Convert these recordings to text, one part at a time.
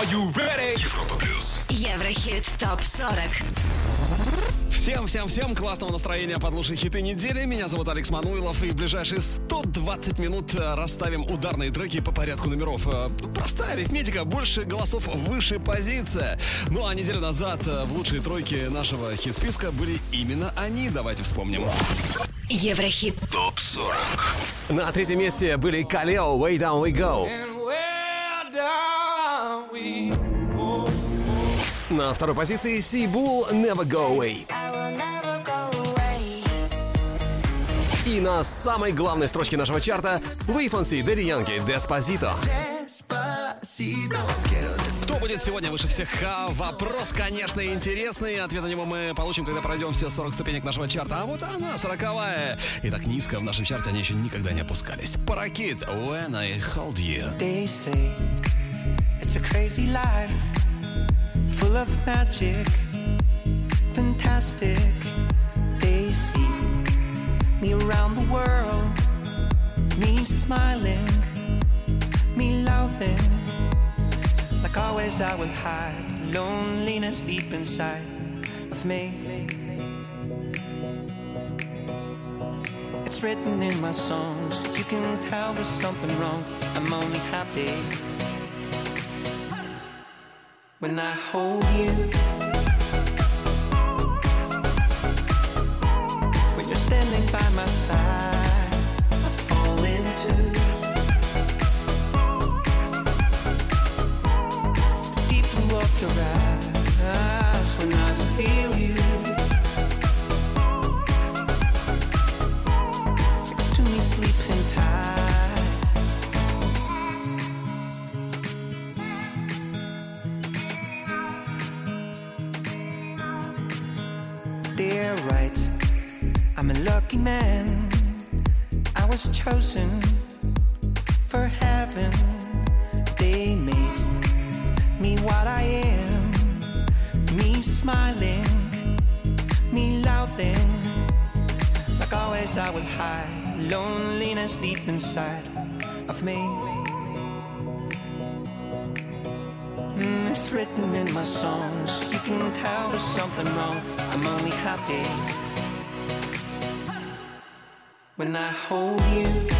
Are you ready? Европа плюс. Еврохит ТОП-40 Всем, всем, всем классного настроения под лучшие хиты недели. Меня зовут Алекс Мануилов, и в ближайшие 120 минут э, расставим ударные треки по порядку номеров. Э, Простая арифметика, больше голосов, выше позиция. Ну а неделю назад э, в лучшей тройке нашего хит-списка были именно они. Давайте вспомним. Еврохит Топ 40. На третьем месте были Калео, Way Down We Go. На второй позиции Сибул, Never Go Away. И на самой главной строчке нашего чарта Луи Фонси, Дэдди Янки, Деспозито. Кто будет сегодня выше всех? А, Вопрос, конечно, интересный. Ответ на него мы получим, когда пройдем все 40 ступенек нашего чарта. А вот она, сороковая. И так низко в нашем чарте они еще никогда не опускались. Паракит, When I Hold You. They say it's a crazy life, full of magic, fantastic. They see me around the world, me smiling, me loving. Like always, I will hide loneliness deep inside of me. It's written in my songs. You can tell there's something wrong. I'm only happy when I hold you. When you're standing by my when I hold you.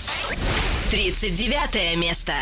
39 место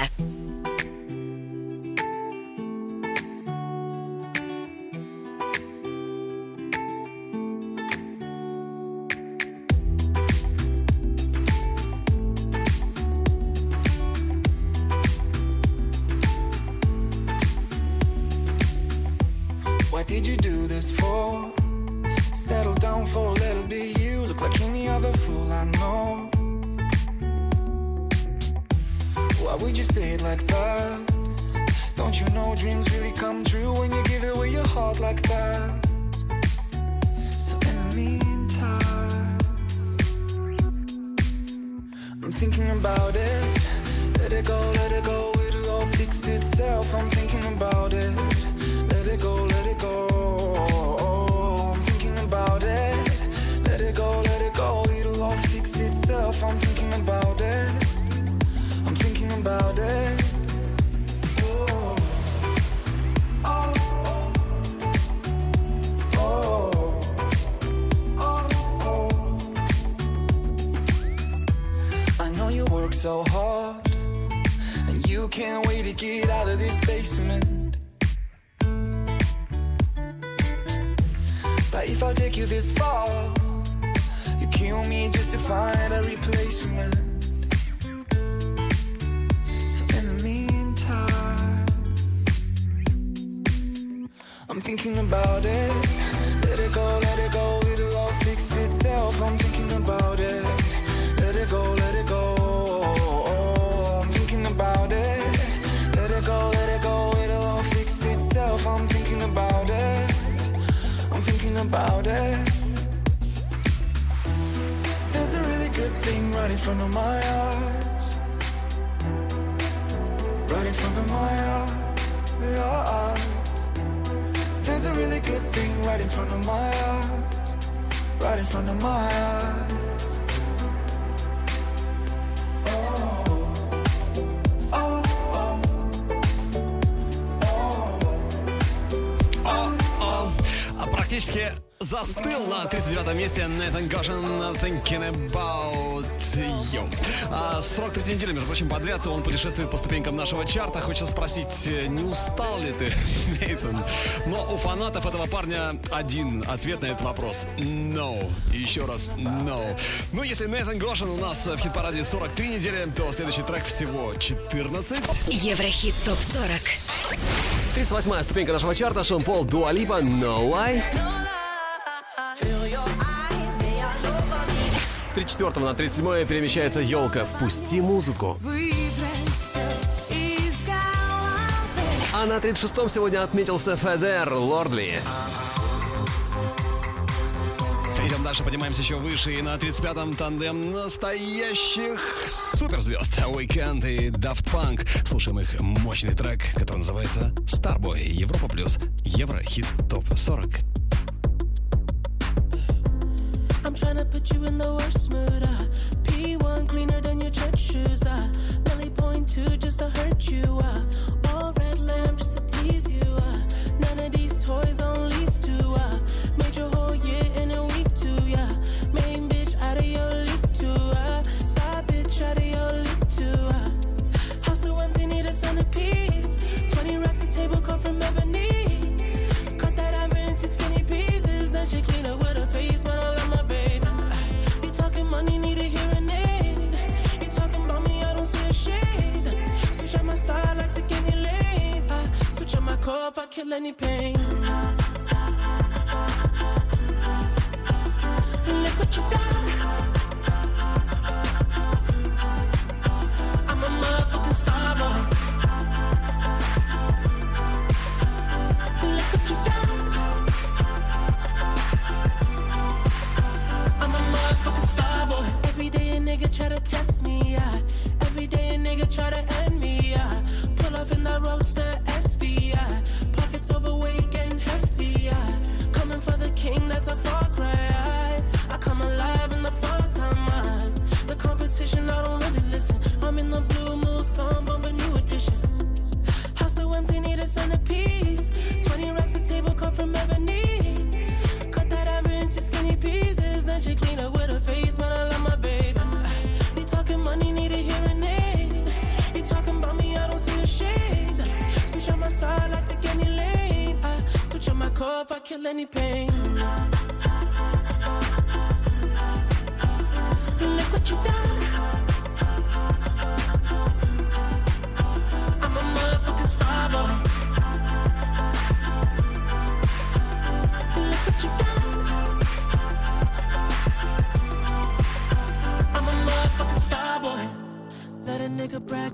А Практически застыл на 39 месте Нейтан Гошин Thinking About You. А, срок третьей недели, между прочим, подряд он путешествует по ступенькам нашего чарта. Хочется спросить, не устал ли ты, Нейтан? Но у фанатов этого парня один ответ на этот вопрос. No. И еще раз no. Ну, если Нейтан Гошин у нас в хит-параде 43 недели, то следующий трек всего 14. Еврохит ТОП-40. 38-я ступенька нашего чарта. Шон Пол, Дуа Липа, No Lie. 34 на 37 перемещается елка. Впусти музыку. А на 36-м сегодня отметился Федер Лордли. Идем дальше, поднимаемся еще выше. И на 35-м тандем настоящих суперзвезд. Weekend и Daft Punk. Слушаем их мощный трек, который называется Starboy. Европа плюс. Еврохит топ 40. I'm tryna put you in the worst mood. Uh. P1 cleaner than your church shoes. Uh. Belly point two just to hurt you. Uh. All red lamp just to tease you. Uh. None of these toys on kill any pain. Look what you done. Kill any pain. Look what you done.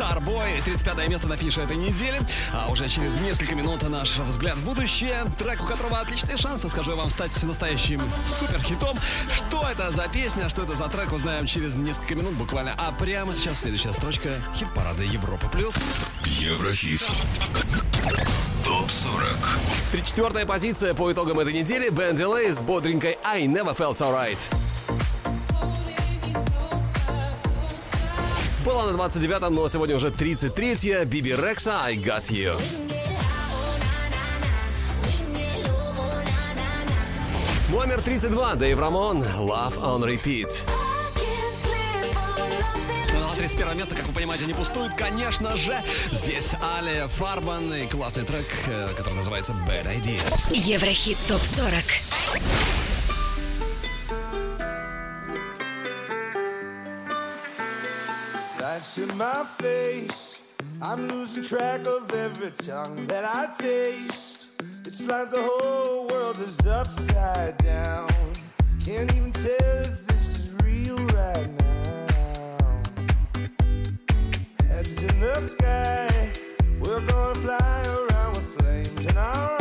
Starboy. 35 место на финише этой недели. А уже через несколько минут наш взгляд в будущее. Трек, у которого отличные шансы, скажу я вам, стать настоящим суперхитом. Что это за песня, что это за трек, узнаем через несколько минут буквально. А прямо сейчас следующая строчка хит-парада Европа+. плюс. Еврохит. Топ-40. 34 позиция по итогам этой недели. Бен Дилей с бодренькой I Never Felt Alright. Была на 29-м, но сегодня уже 33-я. Биби Рекса I Got You. Номер 32. Дэйв Рамон Love on Repeat. Ну, на 31 место, как вы понимаете, не пустует, конечно же. Здесь Али Фарбан и классный трек, э, который называется Bad Ideas. Еврохит ТОП-40. That's in my face. I'm losing track of every tongue that I taste. It's like the whole world is upside down. Can't even tell if this is real right now. Heads in the sky, we're gonna fly around with flames in our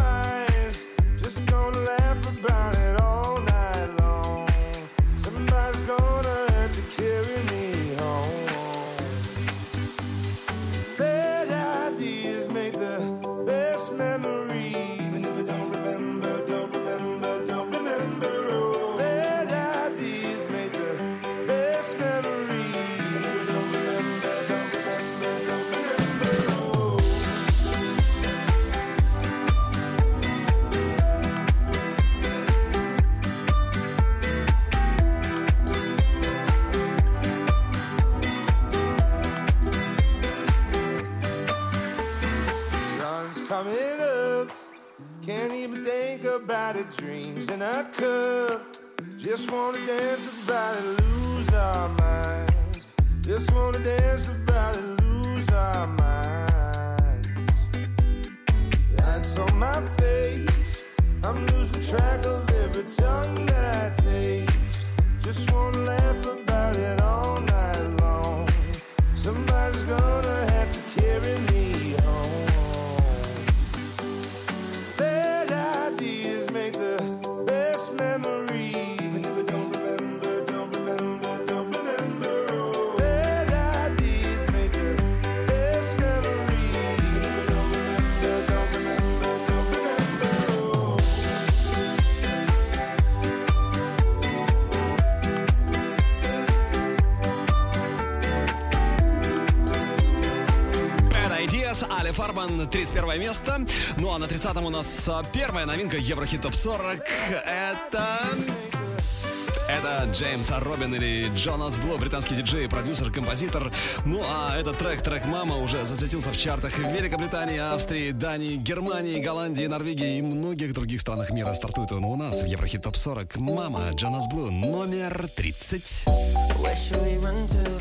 in a cup. Just wanna dance about it, lose our minds. Just wanna dance about it, lose our minds. That's on my face. I'm losing track of every tongue that I taste. Just wanna laugh about it all night long. Somebody's gonna have to carry me home. Али Фарбан, 31 место. Ну а на 30-м у нас а, первая новинка Еврохит Топ 40. Это... Это Джеймс Робин или Джонас Блу, британский диджей, продюсер, композитор. Ну а этот трек, трек «Мама» уже засветился в чартах в Великобритании, Австрии, Дании, Германии, Голландии, Норвегии и многих других странах мира. Стартует он у нас в Еврохит Топ 40. «Мама» Джонас Блу, номер 30. Where should we run to?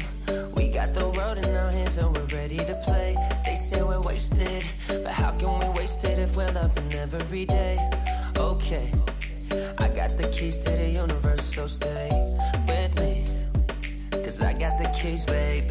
We got the road in our hands and we're ready to play. Say we're wasted, but how can we waste it if we're loving every day? Okay, I got the keys to the universe, so stay with me. Cause I got the keys, babe.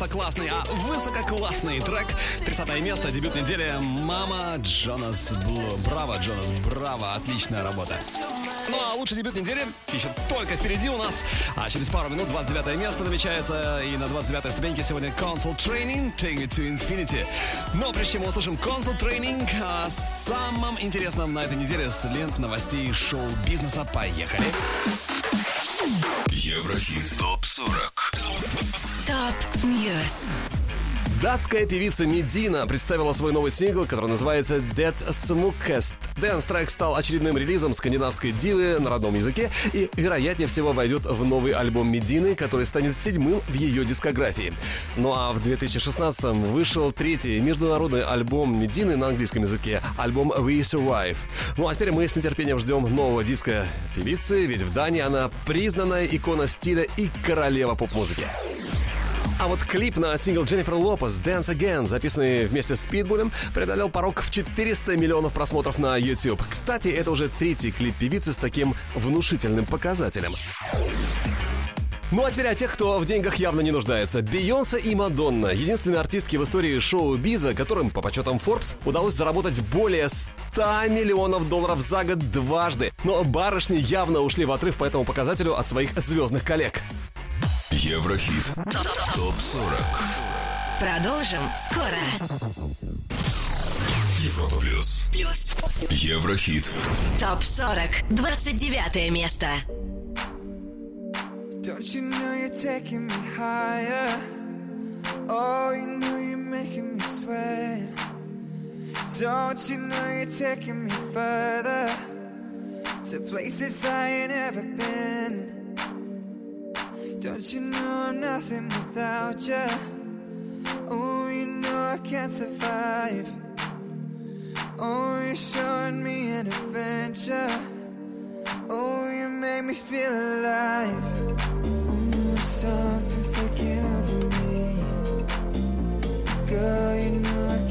Просто классный, а высококлассный трек. 30 место, дебют недели. Мама Джонас Блу. Браво, Джонас, браво. Отличная работа. Ну а лучший дебют недели еще только впереди у нас. А через пару минут 29 место намечается. И на 29 ступеньке сегодня Console Training Take Me to Infinity. Но прежде чем мы услышим Console Training, о самом интересном на этой неделе с лент новостей шоу-бизнеса. Поехали. Еврохит ТОП-40 Top News. Датская певица Медина представила свой новый сингл, который называется Det Smukkeste. Dance трек стал очередным релизом скандинавской дивы на родном языке и, вероятнее всего, войдет в новый альбом Медины, который станет седьмым в ее дискографии. Ну а в 2016-м вышел третий международный альбом Медины на английском языке, альбом We Survive. Ну а теперь мы с нетерпением ждем нового диска певицы, ведь в Дании она признанная икона стиля и королева поп-музыки. А вот клип на сингл Дженнифер Лопес «Dance Again», записанный вместе с Питбулем, преодолел порог в 400 миллионов просмотров на YouTube. Кстати, это уже третий клип певицы с таким внушительным показателем. Ну а теперь о тех, кто в деньгах явно не нуждается. Бейонсе и Мадонна. Единственные артистки в истории шоу-биза, которым, по подсчетам Forbes, удалось заработать более 100 миллионов долларов за год дважды. Но барышни явно ушли в отрыв по этому показателю от своих звездных коллег. Еврохит ТОП-40 Продолжим скоро. Европа Плюс Плюс. Еврохит Топ 40. 29 место. Don't you know you're taking me higher? Oh, you know you're making me sweat. Don't you know you're taking me further to places I ain't ever been? Don't you know I'm nothing without you? Oh, you know I can't survive. Oh, you're showing me an adventure. Oh, you make me feel alive. Ooh, something's taking over me. Girl, you know I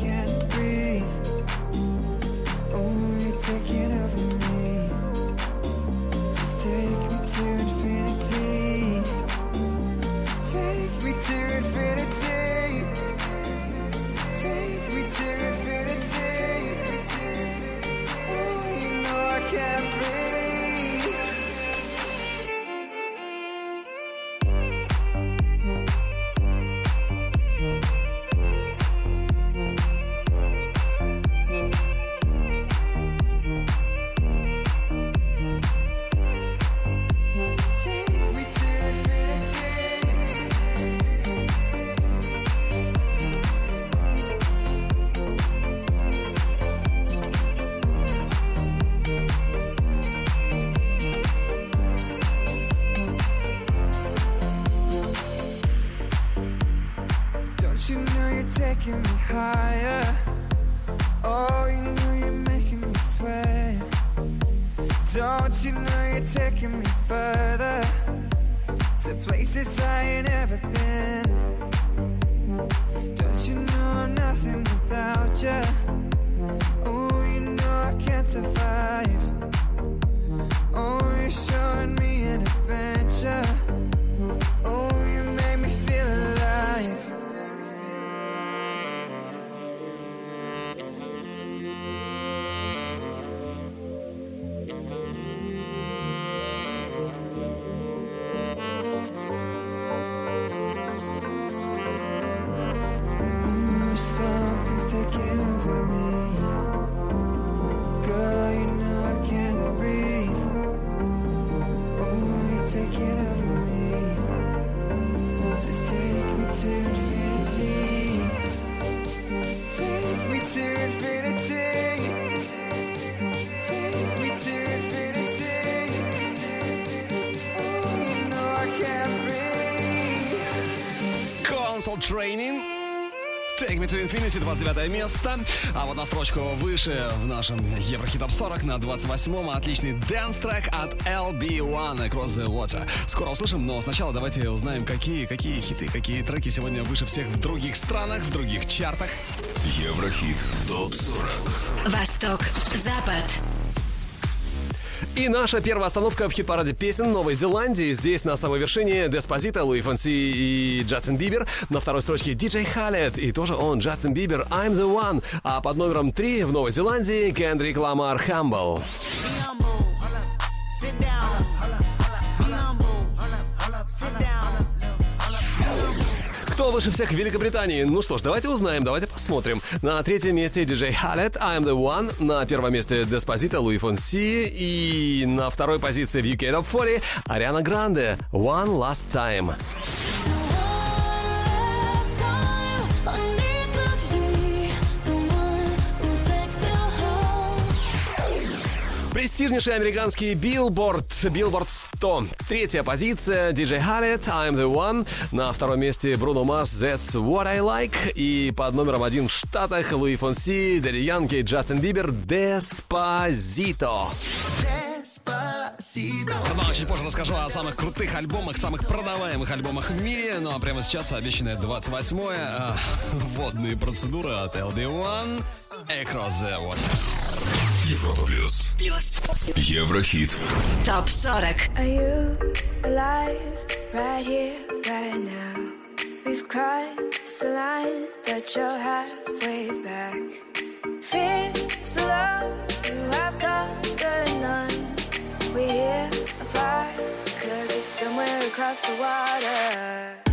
Console Training. Take Me to Infinity, 29 место. А вот на строчку выше в нашем Еврохит Топ 40 на 28-м отличный dance трек от LB1 Across the Water. Скоро услышим, но сначала давайте узнаем, какие, какие хиты, какие треки сегодня выше всех в других странах, в других чартах. Еврохит ТОП-40 Восток, Запад. И наша первая остановка в хит-параде песен Новой Зеландии. Здесь на самой вершине Деспозита, Луи Фонси и Джастин Бибер. На второй строчке Диджей Халет. И тоже он, Джастин Бибер, I'm the One. А под номером три в Новой Зеландии Кендрик Ламар Humble. Выше всех в Великобритании? Ну что ж, давайте узнаем, давайте посмотрим. На третьем месте диджей Халет, I'm the One. На первом месте Деспозита, Луи Фонси. И на второй позиции в UK Top 40 Ариана Гранде, One Last Time. Престижнейший американский Billboard, Billboard 100. Третья позиция, диджей Халет, I'm the One. На втором месте Бруно Марс, That's What I Like. И под номером один в Штатах Луи Фонси, Дэдди Янки, Джастин Бибер, Деспозито. Ну, а чуть позже расскажу о самых крутых альбомах, самых продаваемых альбомах в мире. Ну, а прямо сейчас обещанное 28-е а, водные процедуры от LB1 Across the Water. Европа Плюс Плюс. Еврохит Топ 40. Are you alive right here, right now? We've crossed the line, but you're halfway back. Fears alone, you have conquered none. We're here apart, cause it's somewhere across the water.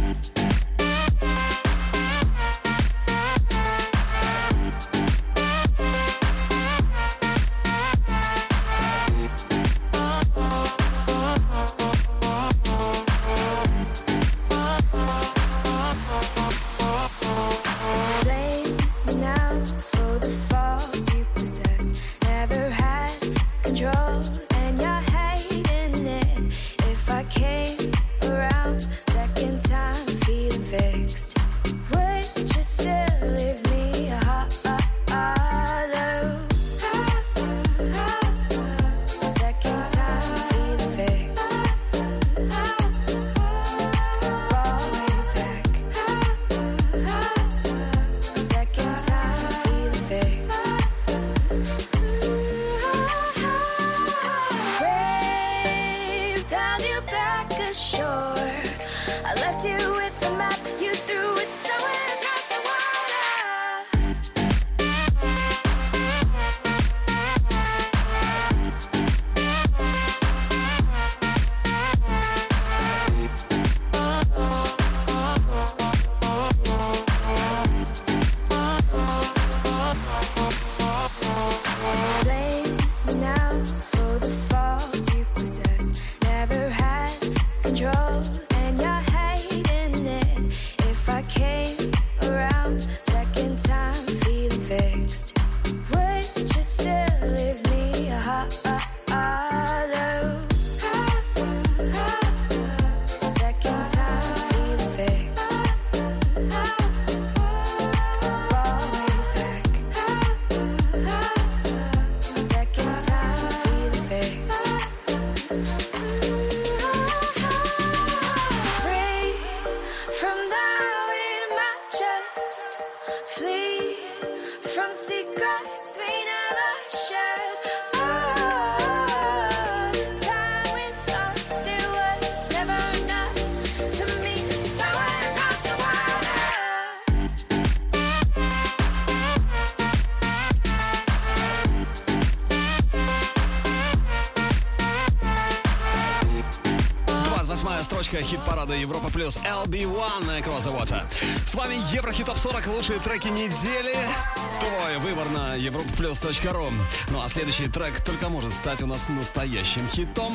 Строчка хит-парада Европа Плюс LB1 Across the Water. С вами Еврохит Топ 40, лучшие треки недели. Твой выбор на europaplus.ru. Ну а следующий трек только может стать у нас настоящим хитом.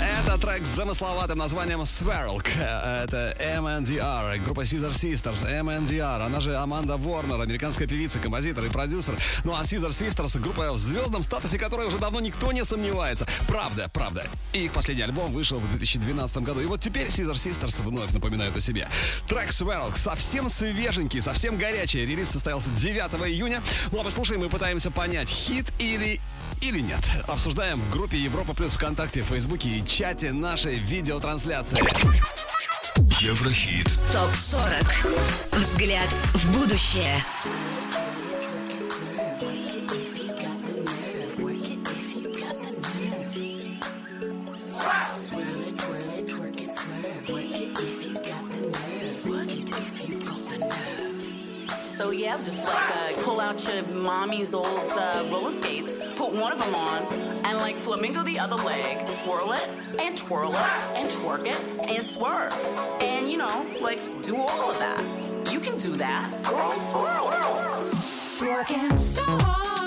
Это трек с замысловатым названием Swirl. Это MNDR, группа Caesar Sisters, MNDR, она же Аманда Ворнер, американская певица, композитор и продюсер. Ну а Caesar Sisters, группа в звездном статусе которой уже давно никто не сомневается. Правда, правда. И их последний альбом вышел в 2012 году. И вот теперь Caesar Sisters вновь напоминают о себе. Трек Swirl совсем свеженький, совсем горячий. Релиз состоялся 9 июня. Ну а мы и пытаемся понять, хит или или нет. Обсуждаем в группе Европа Плюс ВКонтакте, Фейсбуке и чате нашей видеотрансляции. Еврохит. Топ-40. Взгляд в будущее. yeah, just like uh, pull out your mommy's old uh, roller skates, put one of them on, and like flamingo the other leg, swirl it and twirl it and twerk it and swerve, and you know, like do all of that. You can do that, girl. Swirl. Working so hard.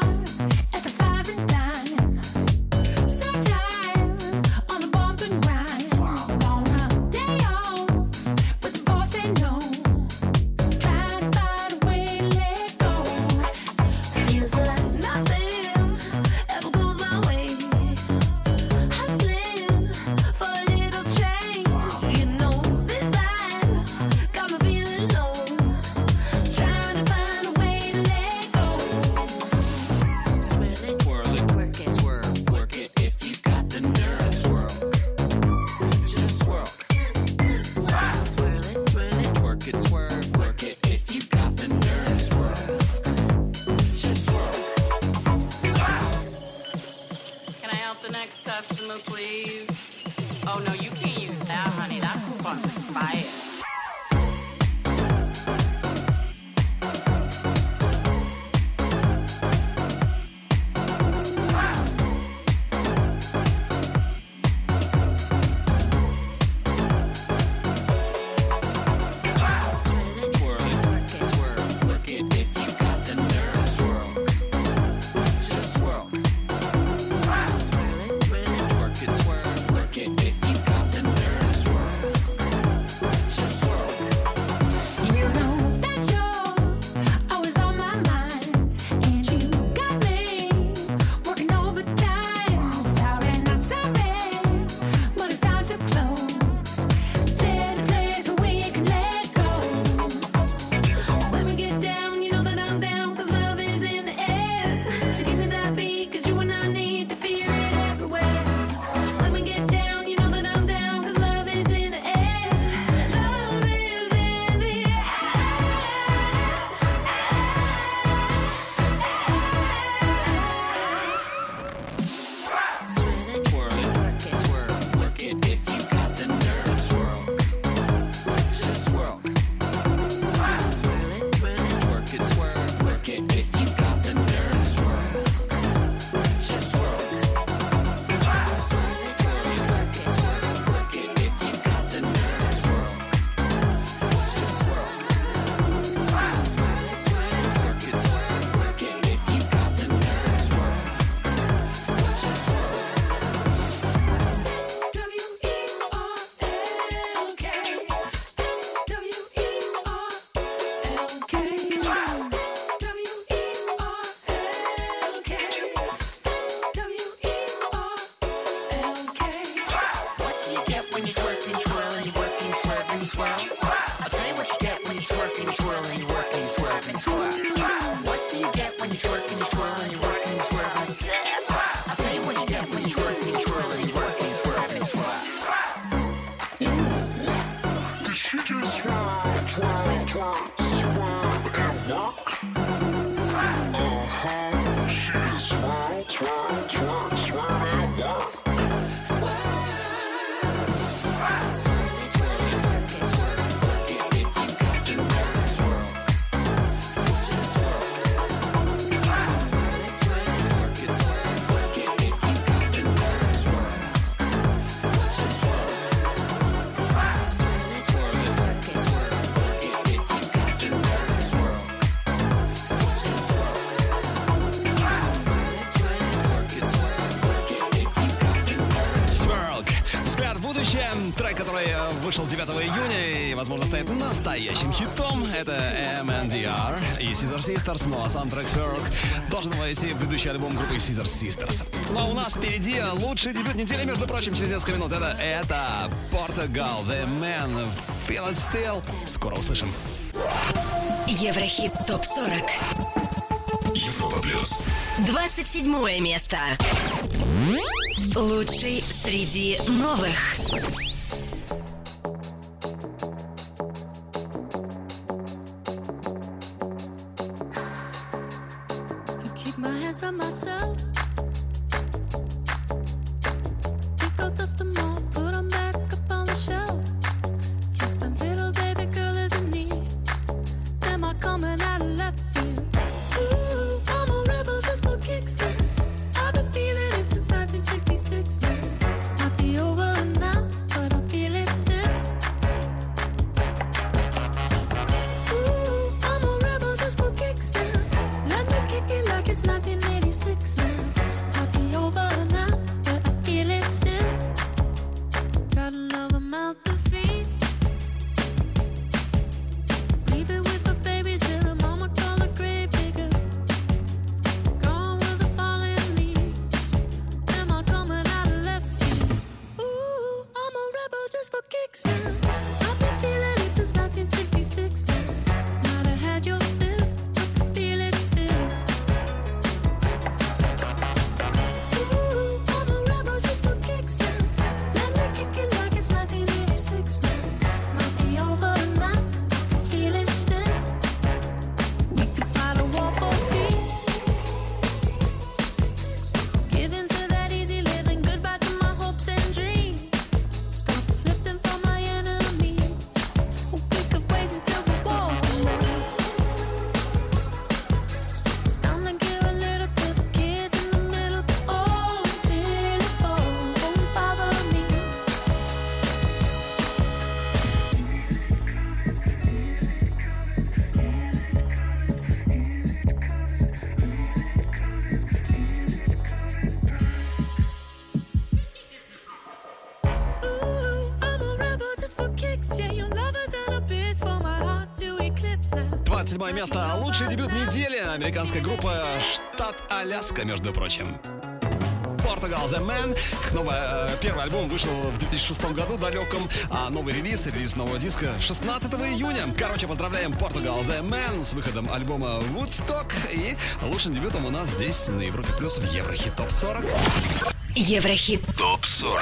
Настоящим хитом. Это MNDR и Caesar Sisters, ну а сам трек Swerk должен войти в предыдущий альбом группы Caesar Sisters. Ну а у нас впереди лучший дебют недели, между прочим, через несколько минут. Это, это Portugal, The Man, Feel It Still. Скоро услышим. Еврохит ТОП-40. Европа плюс. 27 место. Лучший среди новых. Место. Лучший дебют недели. Американская группа «Штат Аляска», между прочим. Portugal The Man. Их новый, э, первый альбом вышел в 2006 году далеком, а новый релиз, релиз нового диска 16 июня. Короче, поздравляем Portugal The Man с выходом альбома Woodstock и лучшим дебютом у нас здесь на Европе Плюс в Еврохит Топ 40. Еврохит ТОП 40.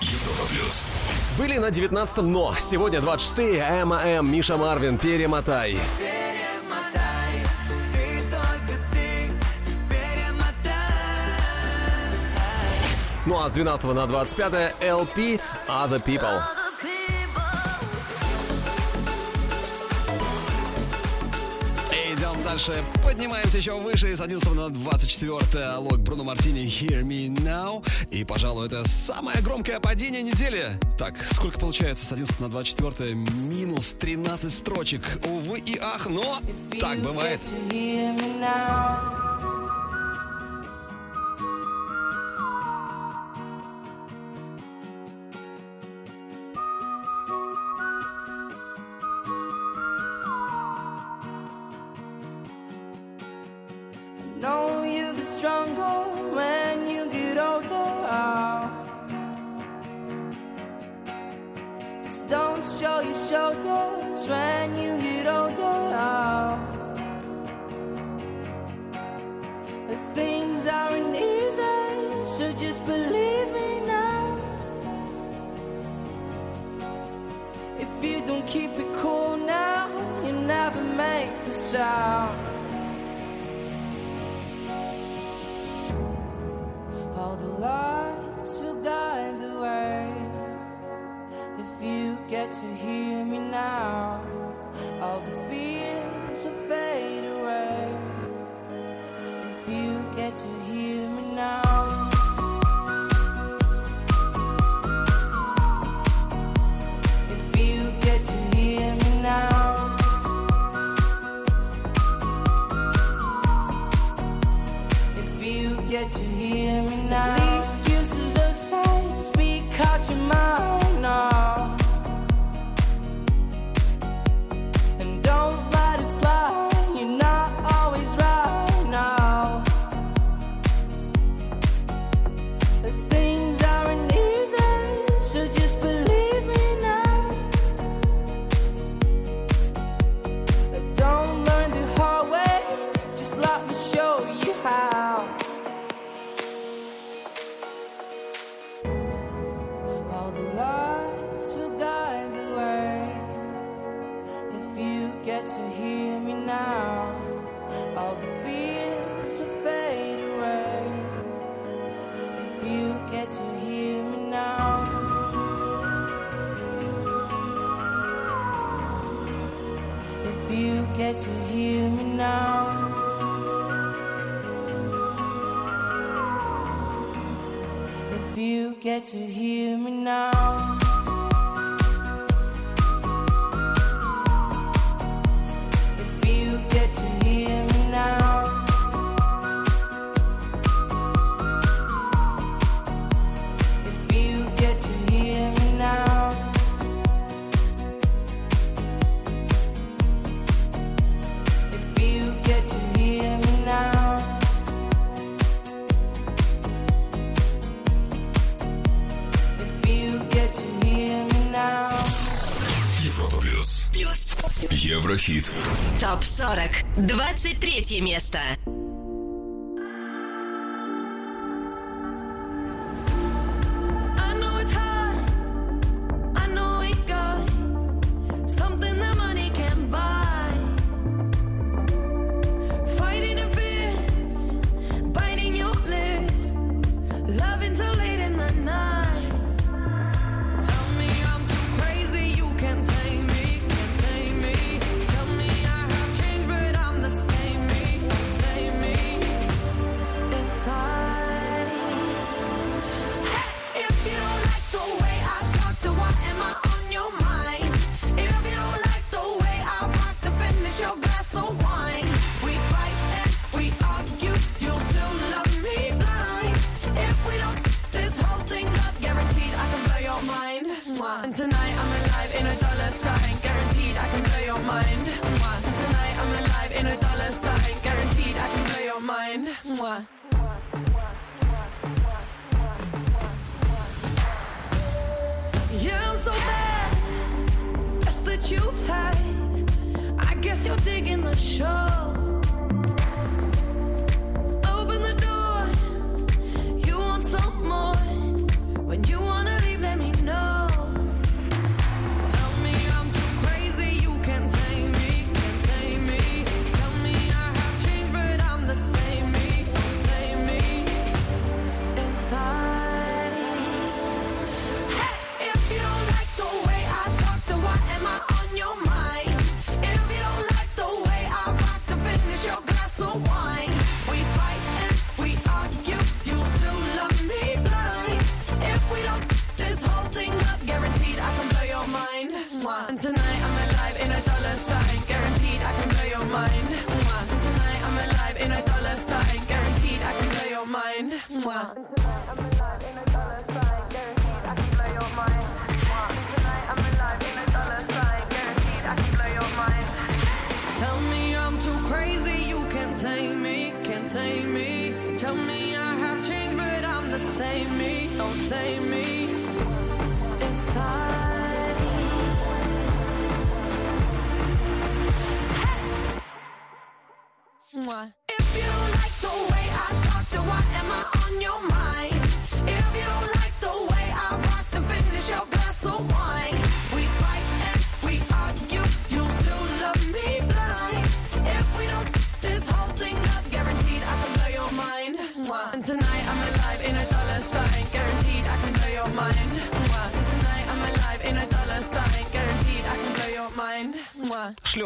Европа плюс. Были на 19-м, но сегодня 26-е. Эмма М, Миша Марвин, перемотай. Перемотай, с 12 на 25 LP Other People. Идем дальше, поднимаемся еще выше с 11 на 24 лог Бруно Мартини Hear Me Now. И, пожалуй, это самое громкое падение недели. Так, сколько получается с 11 на 24? Минус 13 строчек. Увы и ах, но так бывает. Now. Stronger when you get older. Just don't show your shoulders when you get older. Things aren't easy, so just believe me now. If you don't keep it cool now, you never make a sound. третье место.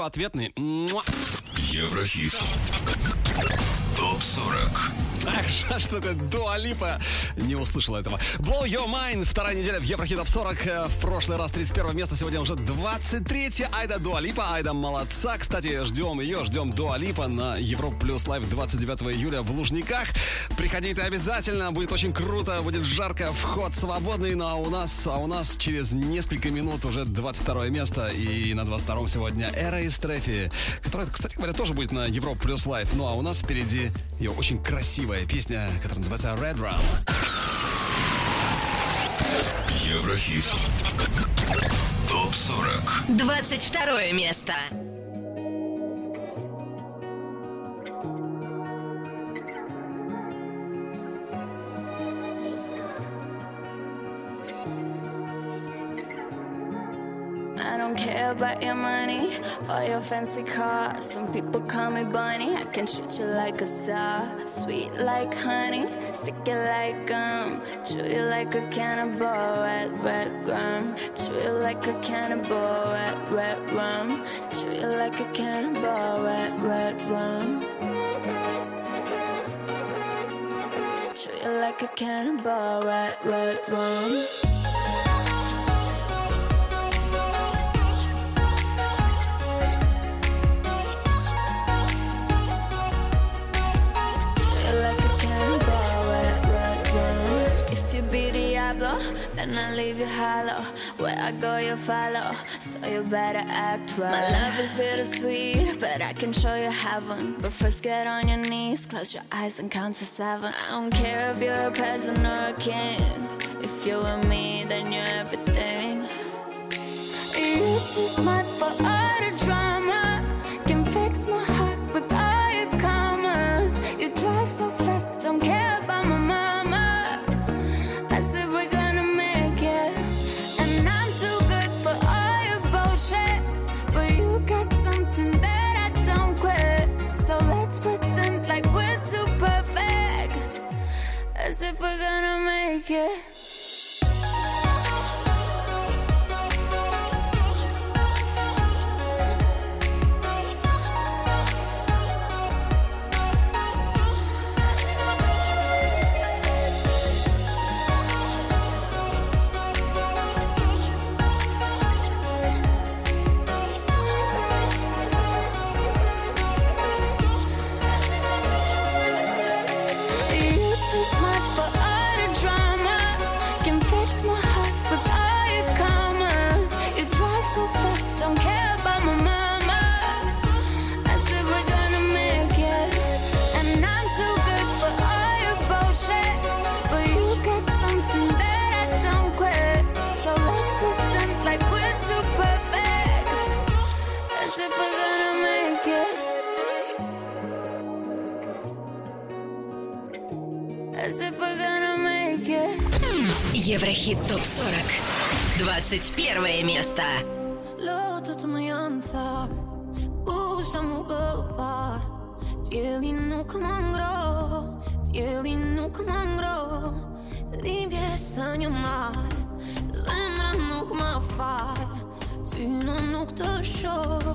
Ответный. Еврохит. Топ-40. Так Ах, что это Дуалипа. Не услышала этого. Blow Your Mind. Вторая неделя в Еврохит Топ 40. Э, в прошлый раз 31 место, сегодня уже 23 Айда Дуалипа. Айда молодца. Кстати, ждем ее, ждем Дуалипа на Европ Плюс Лайв 29 июля в Лужниках. Приходите обязательно, будет очень круто, будет жарко, вход свободный, ну а у нас, а у нас через несколько минут уже 22 место и на 22 сегодня Эра из Трефи, которая, кстати говоря, тоже будет на Европа Плюс Live, ну а у нас впереди ее очень красивая песня, которая называется Redrum. Еврохит. Топ 40. 22 место. About your money or your fancy car. Some people call me bunny. I can treat you like a star. Sweet like honey, stick it like gum. Chew you like a cannibal, red, red gum. Chew you like a cannibal, red, red rum. Chew you like a cannibal, red, red rum. Chew you like a cannibal, red, red rum. Then I leave you hollow. Where I go, you follow. So you better act right. My love is bittersweet, but I can show you heaven. But first, get on your knees, close your eyes, and count to seven. I don't care if you're a peasant or a king. If you're with me, then you're everything. You're too smart for all drama. Can fix my heart with all your commas. You drive so fast, forget Еврохит ТОП-40. 21 место. Låt mig antar Usam bevar Dieli nuk më ngro Dieli nuk më ngro Dhimbje së një mal Zemra nuk më fal Ty në nuk të shoh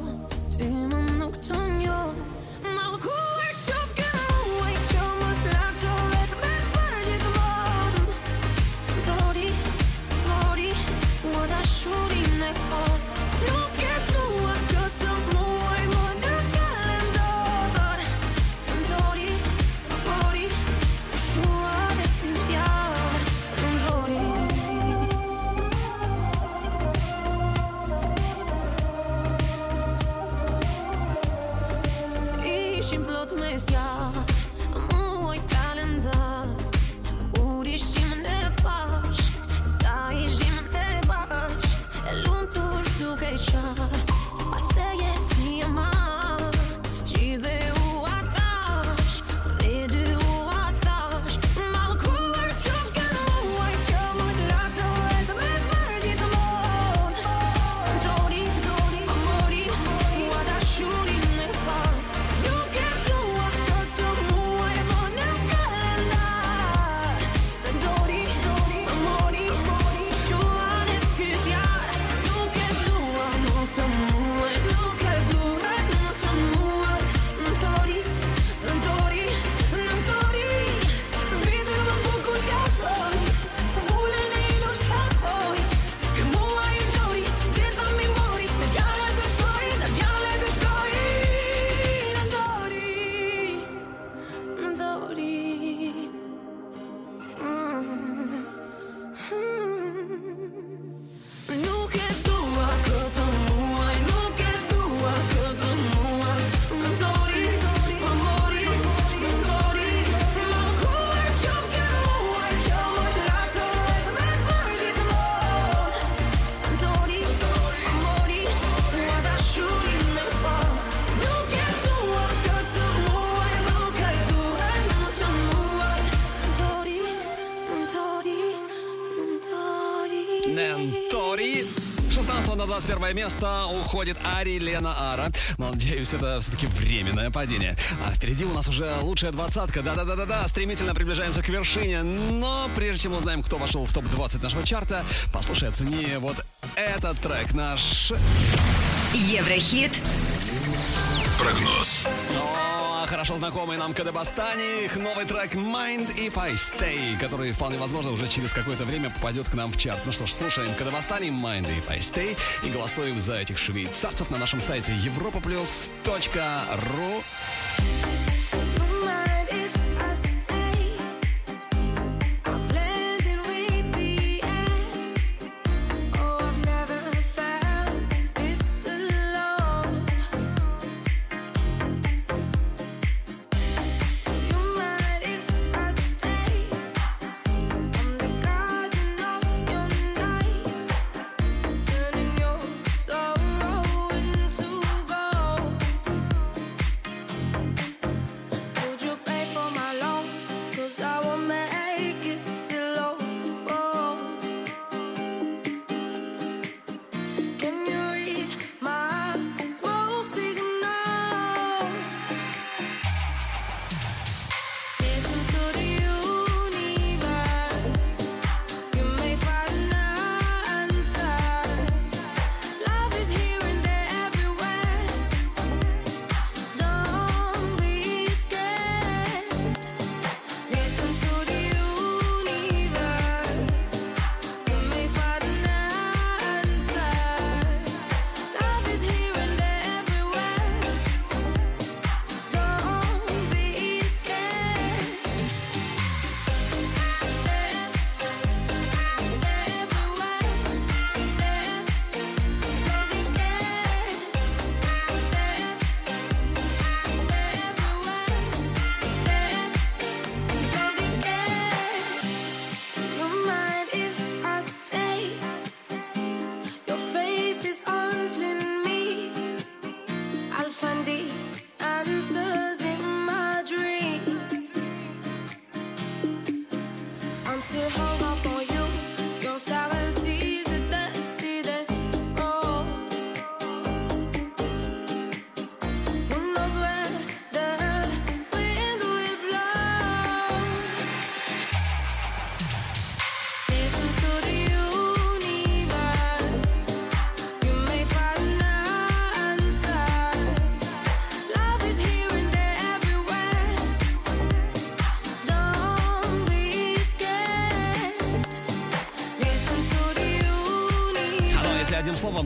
место уходит Ари Лена Ара. Но, надеюсь, это все-таки временное падение. А впереди у нас уже лучшая двадцатка. Да-да-да-да-да, стремительно приближаемся к вершине. Но прежде чем узнаем, кто вошел в топ-20 нашего чарта, послушай, оцени вот этот трек наш. Еврохит. Прогноз. Хорошо знакомый нам Кадебастани, их новый трек Mind If I Stay, который вполне возможно уже через какое-то время попадет к нам в чарт. Ну что ж, слушаем Кадебастани Mind If I Stay и голосуем за этих швейцарцев на нашем сайте europaplus.ru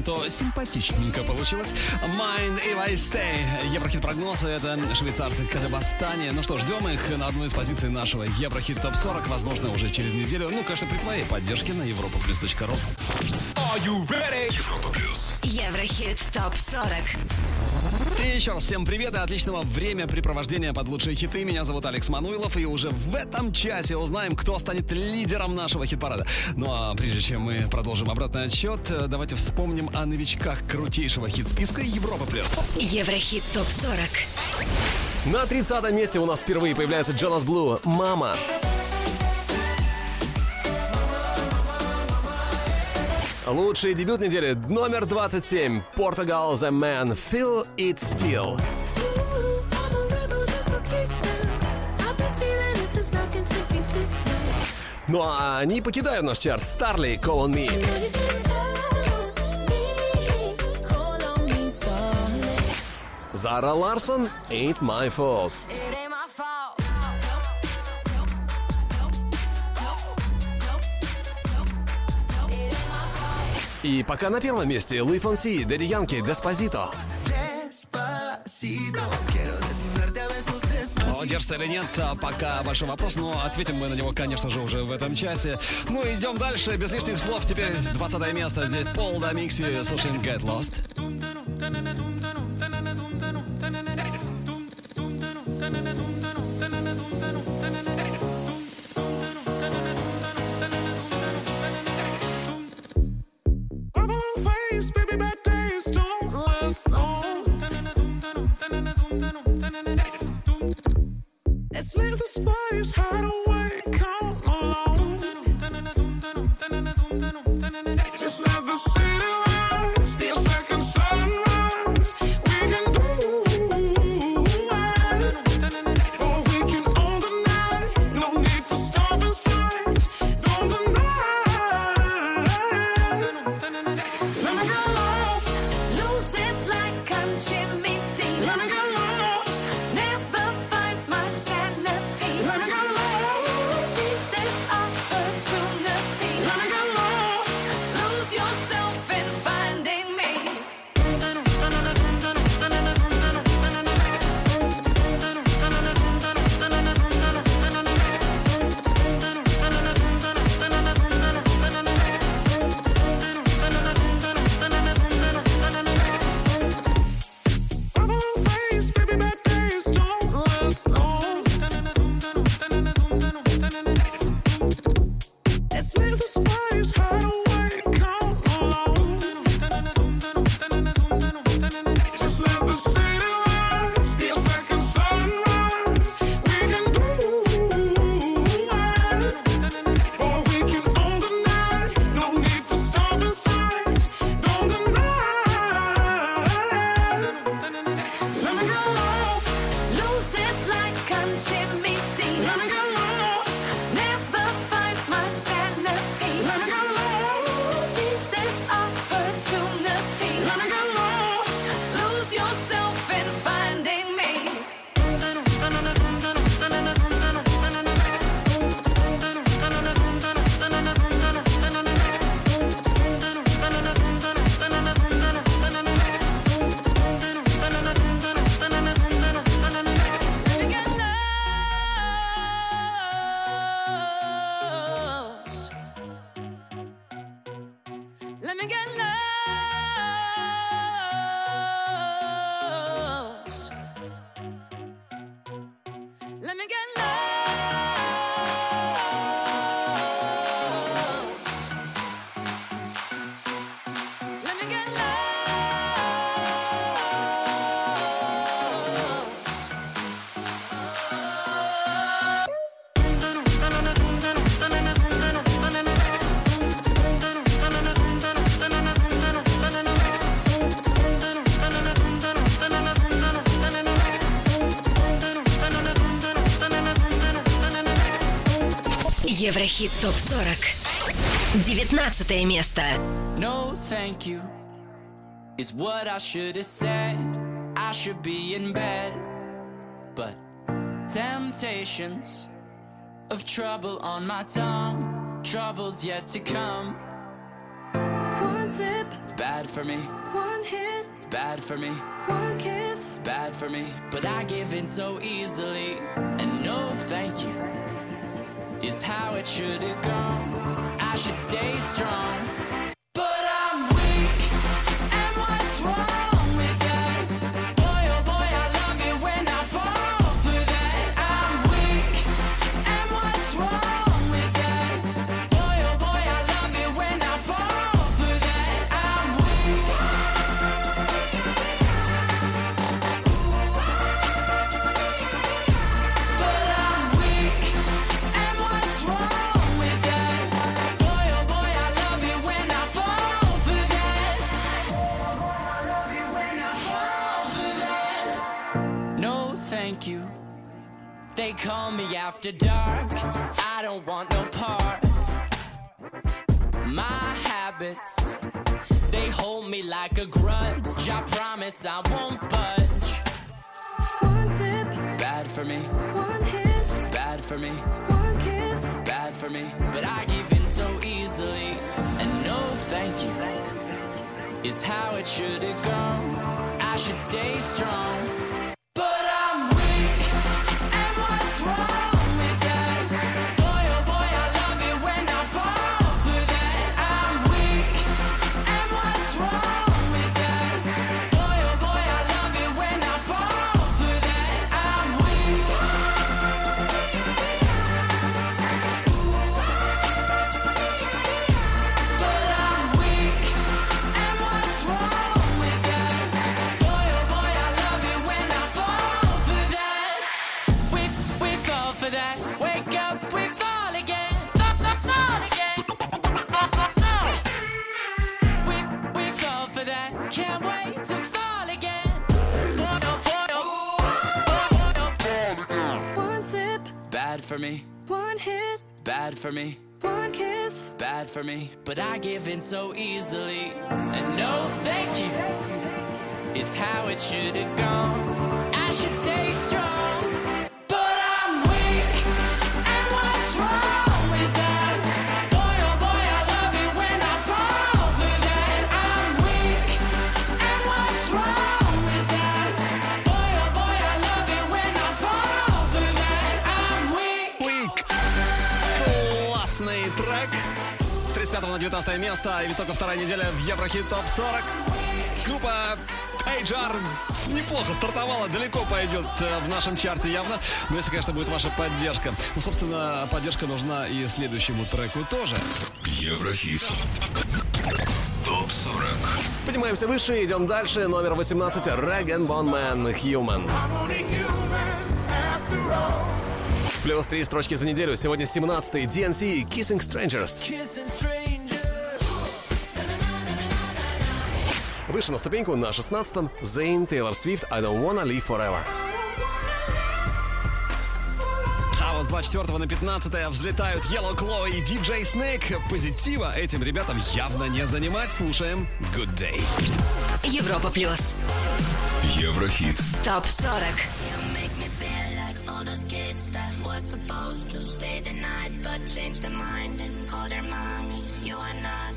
то симпатичненько получилось. Mind If I Stay. Еврохит прогнозы это швейцарцы Кадебастани. Ну что, ждем их на одной из позиций нашего Еврохит ТОП 40, возможно, уже через неделю. Ну, конечно, при твоей поддержке на europaplus.ru. Европа плюс. Еврохит ТОП 40. И еще раз всем привет и отличного времяпрепровождения под лучшие хиты. Меня зовут Алекс Мануилов, и уже в этом часе узнаем, кто станет лидером нашего хит-парада. Ну а прежде чем мы продолжим обратный отсчет, э, давайте вспомним о новичках крутейшего хит-списка Европа Плюс. Еврохит ТОП 40. На 30 месте у нас впервые появляется Джонас Блу «Мама». Лучший дебют недели номер 27 Португал The Man Feel It Still. I'm a rebel just for kicks now. I've been feeling it since 1966 now. Ну а они покидают наш чарт Starly Call On Me. Зара Ларсон Ain't My Fault. И пока на первом месте Луи Фонси, Дэдди Янки, Деспозито. Держится или нет, пока большой вопрос, но ответим мы на него, конечно же, уже в этом часе. Ну, идем дальше, без лишних слов. Теперь 20 место. Здесь Пол Дамикси, слушаем Get Lost. This little spice hideaway. Еврохит ТОП-40 19 место No, thank you. Is what I should have said. I should be in bed. But temptations of trouble on my tongue. Trouble's yet to come. One sip, Bad for me, one hit, bad for me, one kiss. bad for me. But I give in so easily. And no, thank you. Is how it should have gone. I should stay strong. For me, one kiss. bad for me. But I give in so easily. And no, thank you. Is how it should have gone. I should stay strong. For me, one hit, bad for me. one kiss. bad for me, but I give in so easily. And no, thank you is how it should have gone. I should stay С 35 на 19 место. И только вторая неделя в Еврохит ТОП 40. Группа HR неплохо стартовала, далеко пойдет э, в нашем чарте явно. Но если, конечно, будет ваша поддержка. Ну, собственно, поддержка нужна и следующему треку тоже. Еврохит. Топ 40. Поднимаемся выше, идем дальше. Номер 18. Rag Bone Man Human. Плюс три строчки за неделю. Сегодня 17-й DNC Kissing Strangers. Выше на ступеньку на 16-м Zayn Taylor Swift I Don't Wanna Live Forever. А вот с 24 на 15 взлетают Yellow Claw и DJ Snake. Позитива этим ребятам явно не занимать. Слушаем Good Day. Европа плюс Еврохит. ТОП-40 All those kids that was supposed to stay the night but changed their mind and call their mommy. You are not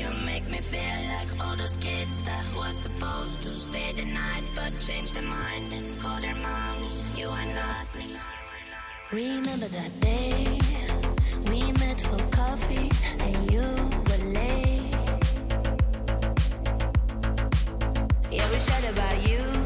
You make me feel like all those kids that was supposed to stay the night but changed their mind and called their mommy. You are not me. Remember that day we met for coffee and you were late. Yeah, we shared about you.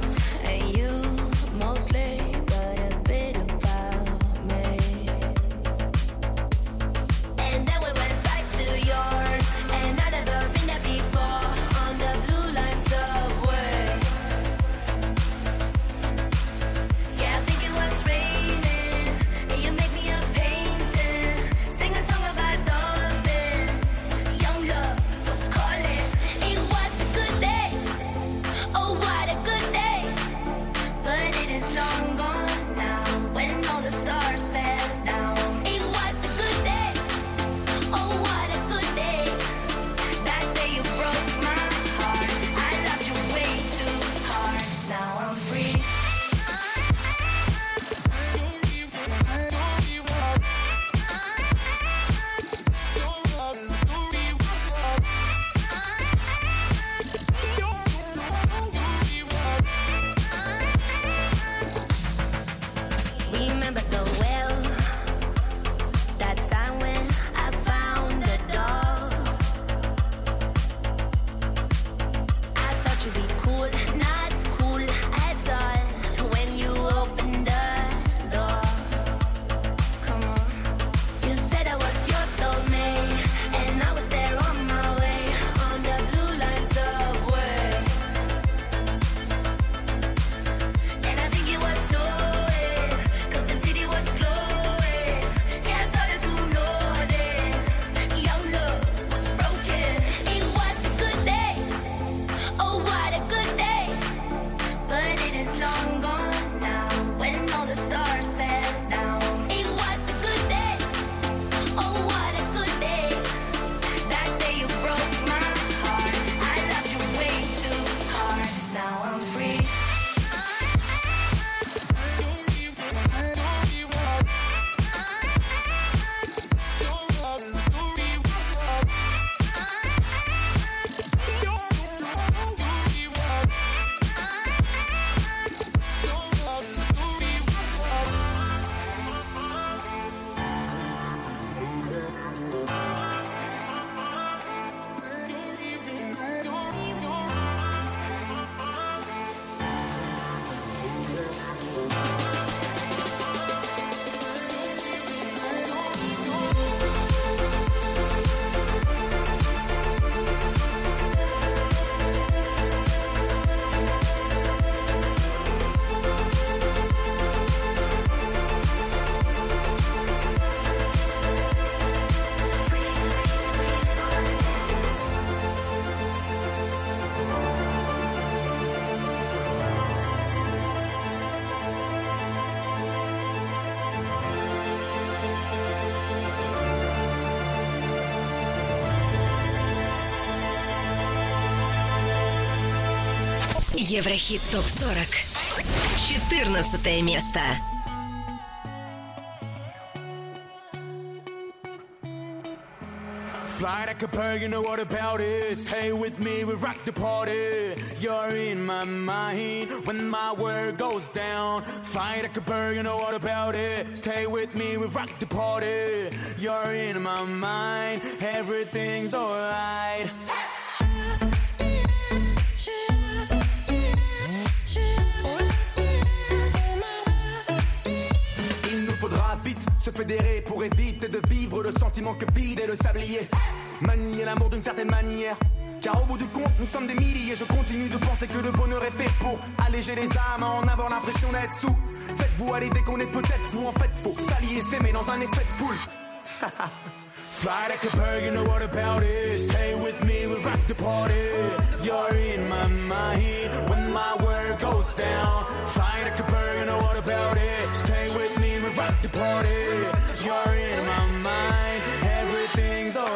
Еврохит ТОП-40. 14 место. Fly like a bird, you know what about it? Stay with me, we rock the party. You're in my mind when my word goes down. Fly like a bird, you know what about it? Stay with me, we rock the party. You're in my mind, everything's alright. Manier l'amour d'une certaine manière. Car au bout du compte, nous sommes des milliers. Je continue de penser que le bonheur est fait pour alléger les âmes, en avoir l'impression d'être sous. Faites-vous à l'idée qu'on est peut-être fou. En fait, faut s'allier, s'aimer dans un effet de foule. Fly like a bird, you know what about it? Stay with me, we rock the party. You're in my mind when my word goes down. Fly like a bird, you know what about it? Stay with me, we rock the party. You're in my mind, everything's alright.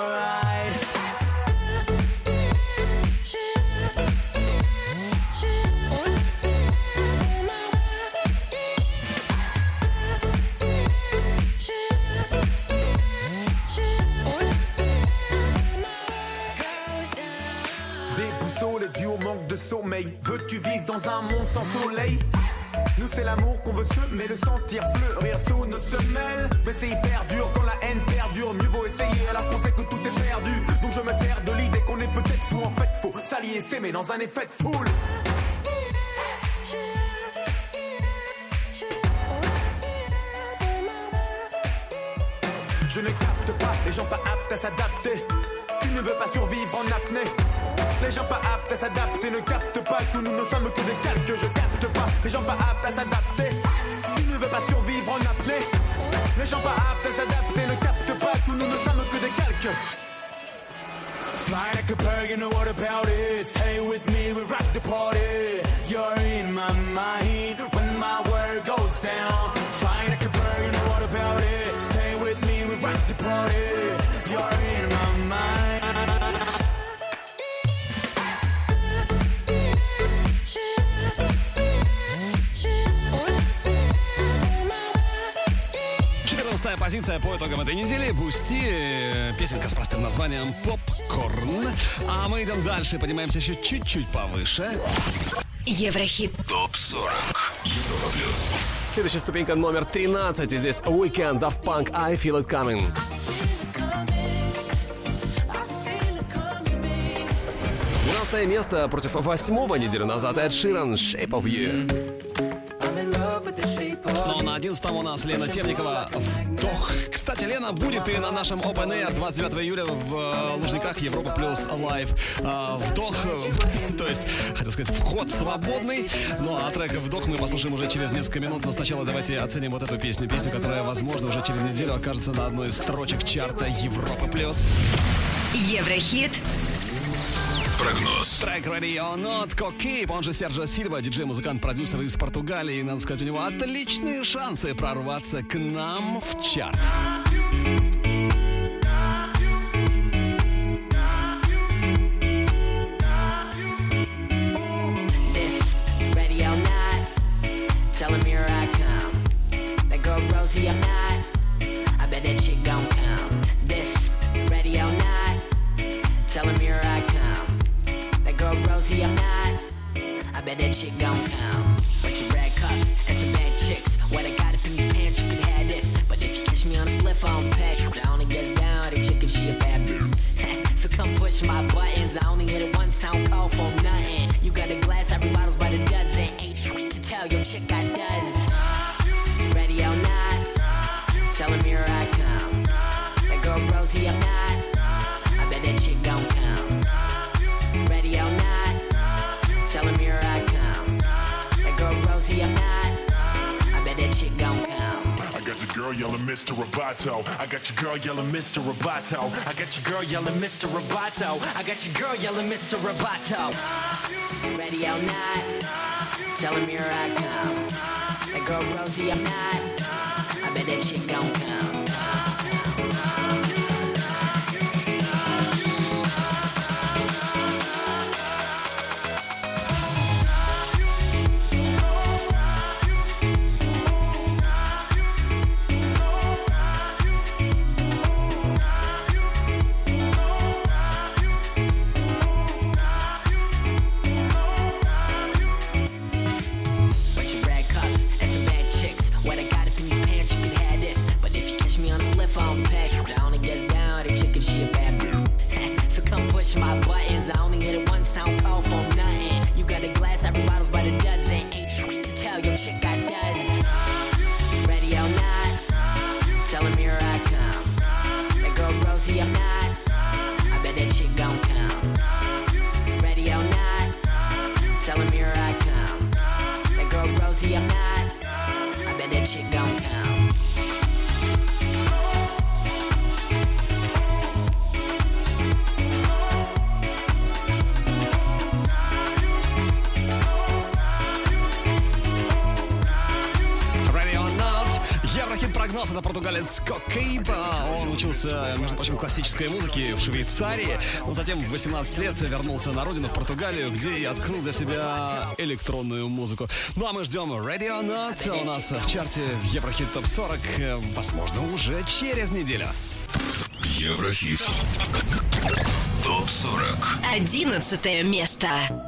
Dans un monde sans soleil Nous c'est l'amour qu'on veut semer, le sentir fleurir sous nos semelles. Mais c'est hyper dur quand la haine perdure. Mieux vaut essayer alors qu'on sait que tout est perdu. Donc je me sers de l'idée qu'on est peut-être fou. En fait, faut s'allier, s'aimer dans un effet de foule. Je ne capte pas les gens pas aptes à s'adapter. Tu ne veux pas survivre en apnée. Les gens pas aptes à s'adapter ne captent pas que nous ne sommes que des calques. Je capte pas les gens pas aptes à s'adapter. Tu ne veux pas survivre en apnée. Les gens pas aptes à s'adapter ne captent pas que nous ne sommes que des calques. Fly like a bird, you know what about it? Stay with me, we rock the party. You're in my mind when my word goes down. Позиция по итогам этой недели. Бусти. э, Песенка с простым названием «Попкорн». А мы идем дальше, поднимаемся еще чуть-чуть повыше. Еврохит. ТОП-40. Европа плюс. Следующая ступенька номер 13. И здесь Weeknd Daft Punk I Feel It Coming. 12 место против восьмого неделю назад Эд Ширан Shape of You. Но на 11 у нас Лена Темникова «Вдох». Кстати, Лена будет и на нашем Open Air 29 июля в э, Лужниках Европа Плюс Live. Э, «Вдох», то есть, хотел сказать, вход свободный. Ну а трек «Вдох» мы послушаем уже через несколько минут. Но сначала давайте оценим вот эту песню. Песню, которая, возможно, уже через неделю окажется на одной из строчек чарта Европа Плюс. Еврохит. Прогноз. Трек Ready or Not, Кокейп, он же Серджио Сильва, диджей-музыкант, продюсер из Португалии. И, надо сказать, у него отличные шансы прорваться к нам в чарт. This ready or not, tell him here I come. That girl Rosie or not, I bet that chick gon' Mr. Roboto. I got your girl yelling Mr. Roboto. I got your girl yelling Mr. Roboto. Ready or not, tell him here I come. That girl Rosie, I'm not, I bet that chick gon' между прочим, классической музыки в Швейцарии. Но затем в 18 лет вернулся на родину, в Португалию, где и открыл для себя электронную музыку. Ну а мы ждем Radio Not у нас в чарте в Еврохит Топ 40, э, возможно, уже через неделю. Еврохит. Топ 40. 11 место.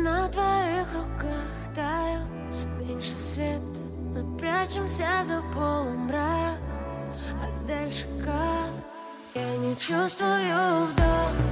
На твоих руках таю меньше света Мы прячемся за полумрак А дальше как? Я не чувствую вдох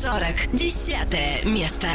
ТОП-40. Десятое место.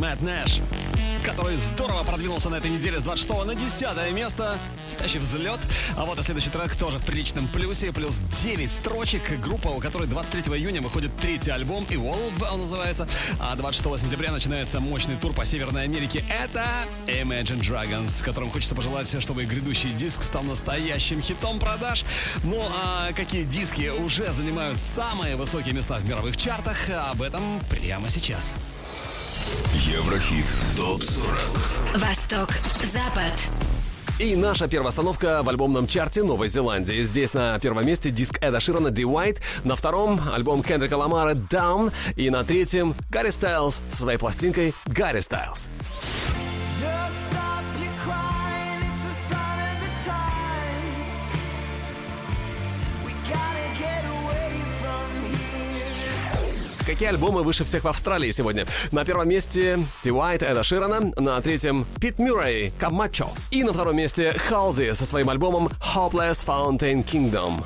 Мэтт Нэш, который здорово продвинулся на этой неделе с 26 на 10 место. Настоящий взлет. А вот и следующий трек тоже в приличном плюсе. Плюс 9 строчек. Группа, у которой 23 июня выходит третий альбом. И Wolf он называется. А 26 сентября начинается мощный тур по Северной Америке. Это Imagine Dragons, которым хочется пожелать, чтобы грядущий диск стал настоящим хитом продаж. Ну а какие диски уже занимают самые высокие места в мировых чартах, об этом прямо сейчас. Еврохит ТОП-40 Восток, Запад. И наша первая остановка в альбомном чарте Новой Зеландии. Здесь на первом месте диск Эда Ширана «The White», на втором альбом Кендрика Ламара «Down» и на третьем Гарри Стайлз со своей пластинкой «Гарри Стайлз». Какие альбомы выше всех в Австралии сегодня? На первом месте The White Эда Ширана, на третьем Пит Мюррей Камачо и на втором месте Халзи со своим альбомом Hopeless Fountain Kingdom.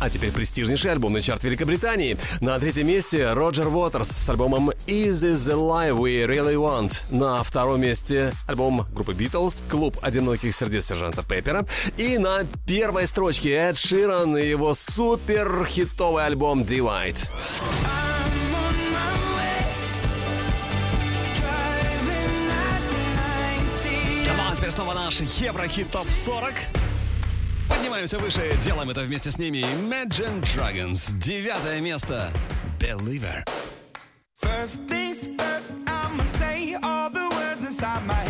А теперь престижнейший альбомный чарт Великобритании. На третьем месте Роджер Уотерс с альбомом Is This the Life We Really Want. На втором месте альбом группы Beatles «Клуб одиноких сердец сержанта Пеппера». И на первой строчке Эд Ширан и его супер хитовый альбом «The White». Ну а теперь снова наш Еврохит ТОП 40. Поднимаемся выше, делаем это вместе с ними. Imagine Dragons. Девятое место. Believer. First things first, I'ma say all the words inside my head.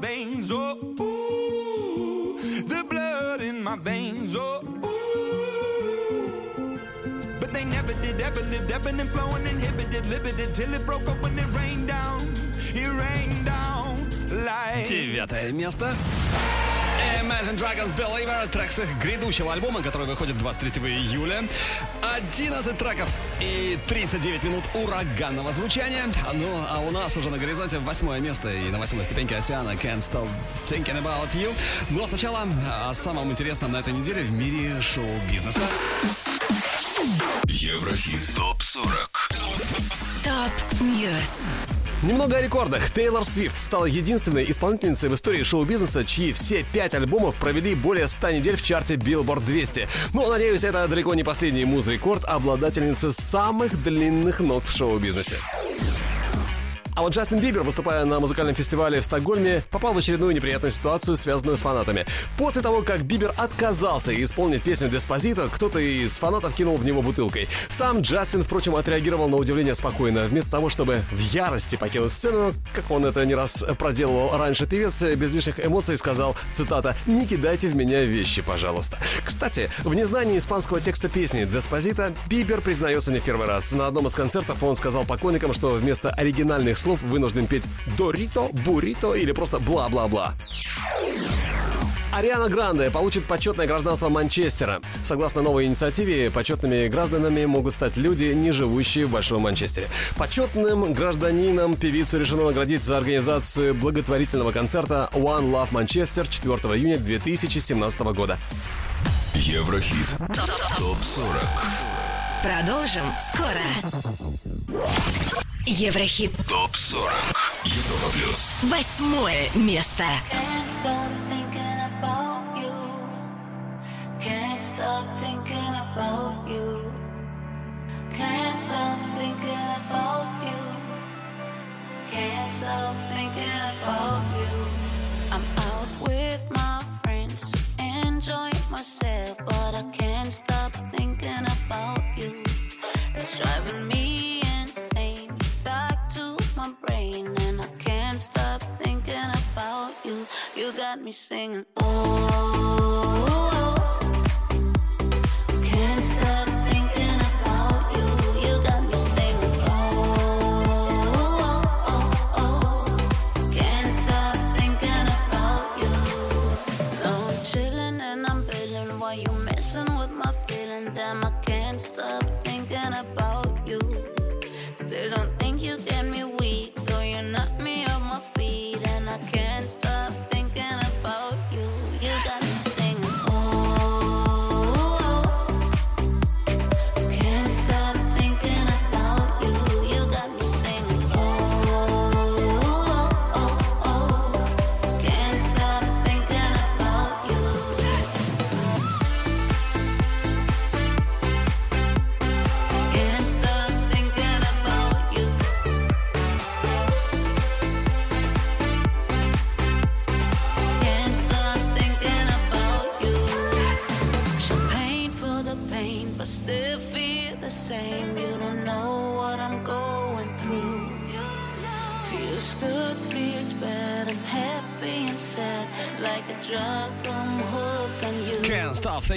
Veins. Oh, ooh, the blood in my veins. Oh, ooh. But they never did, ever lived, ebbing and flowing, inhibited, limited, till it broke up when it rained down. It rained down like. Девятое место. Imagine Dragons Believer, трек с их грядущего альбома, который выходит 23 июля. 11 треков и 39 минут ураганного звучания. Ну, а у нас уже на горизонте восьмое место и на восьмой ступеньке Океана Can't Stop Thinking About You. Но сначала о самом интересном на этой неделе в мире шоу-бизнеса. Еврохит ТОП-40 Top News. Немного о рекордах. Тейлор Свифт стала единственной исполнительницей в истории шоу-бизнеса, чьи все пять альбомов провели более 100 недель в чарте Billboard 200. Но, надеюсь, это далеко не последний муз-рекорд обладательницы самых длинных нот в шоу-бизнесе. А вот Джастин Бибер, выступая на музыкальном фестивале в Стокгольме, попал в очередную неприятную ситуацию, связанную с фанатами. После того, как Бибер отказался исполнить песню «Деспозито», кто-то из фанатов кинул в него бутылкой. Сам Джастин, впрочем, отреагировал на удивление спокойно. Вместо того, чтобы в ярости покинуть сцену, как он это не раз проделывал раньше, певец без лишних эмоций сказал, цитата, «Не кидайте в меня вещи, пожалуйста». Кстати, в незнании испанского текста песни «Деспозито» Бибер признается не в первый раз. На одном из концертов он сказал поклонникам, что вместо оригинальных слов вынужден петь «Дорито», «Бурито» или просто «Бла-бла-бла». Ариана Гранде получит почетное гражданство Манчестера. Согласно новой инициативе, почетными гражданами могут стать люди, не живущие в Большом Манчестере. Почетным гражданином певицу решено наградить за организацию благотворительного концерта One Love Manchester 4 июня 2017 года. Еврохит ТОП-40 Продолжим скоро. Еврохит. ТОП-40 Европа Плюс Восьмое место. Can't stop thinking about you. Can't stop thinking about you. Can't stop thinking about you. Can't stop thinking about you. I'm out with my friends, enjoying myself, but I can't stop got me singing. Oh, can't stop thinking about you. You got me singing. Oh, can't stop thinking about you. I'm chilling and I'm you messing with my feeling. Damn, I can't stop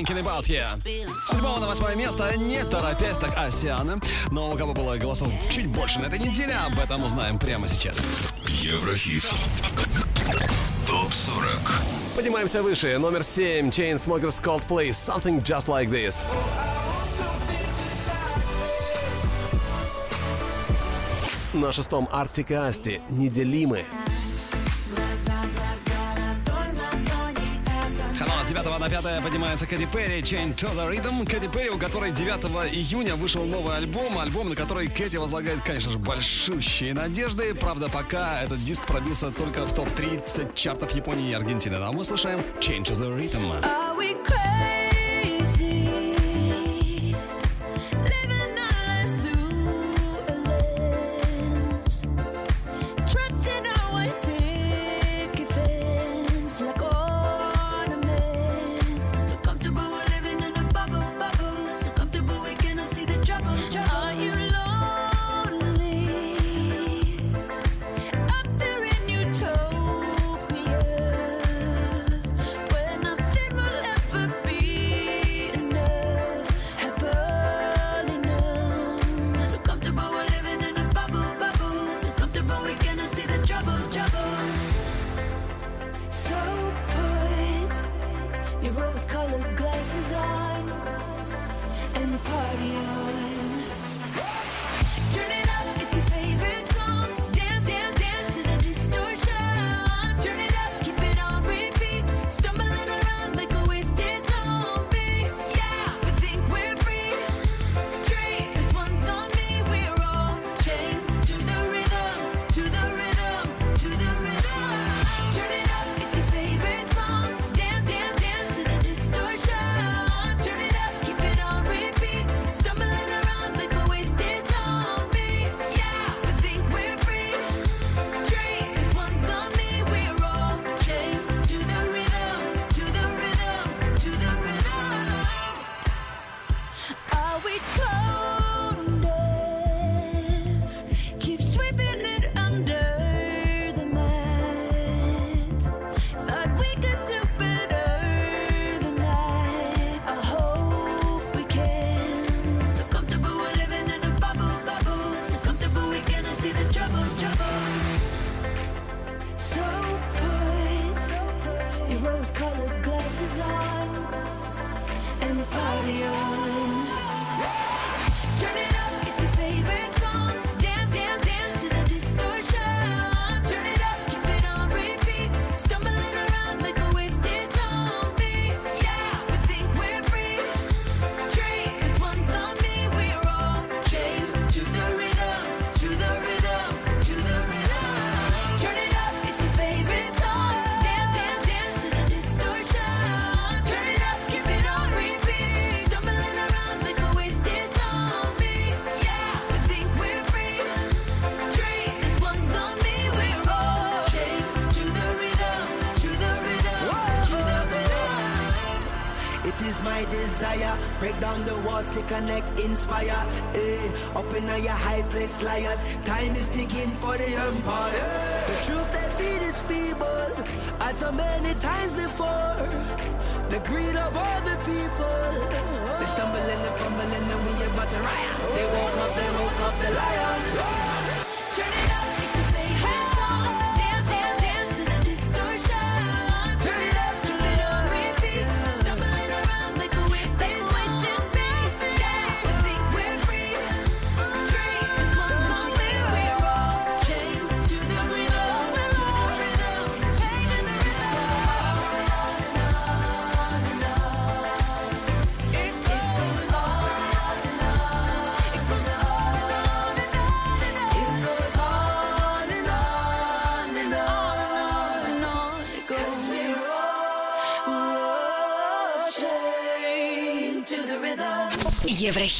thinking about you. С седьмого на восьмое место, не торопясь, так Осианы. Но у кого было голосов чуть больше на этой неделе, об этом узнаем прямо сейчас. Еврохит ТОП-40 Поднимаемся выше. Номер 7. Chainsmokers Coldplay. Something just like this. На шестом Arctic Asti. Неделимы. 9 на 5 поднимается Кэти Перри, Chain to the Rhythm. Кэти Перри, у которой 9 июня вышел новый альбом. Альбом, на который Кэти возлагает, конечно же, большущие надежды. Правда, пока этот диск пробился только в топ-30 чартов Японии и Аргентины. А мы слушаем Change to the Rhythm. inspire. Eh, up in your high place, liars. Time is ticking for the empire. The truth they feed is feeble, as so many times before. The greed of other people. They stumble and they fumble and then we about to riot. They woke up, they woke up, the lions.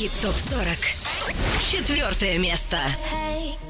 Еврохит ТОП-40. Четвертое место. Hey.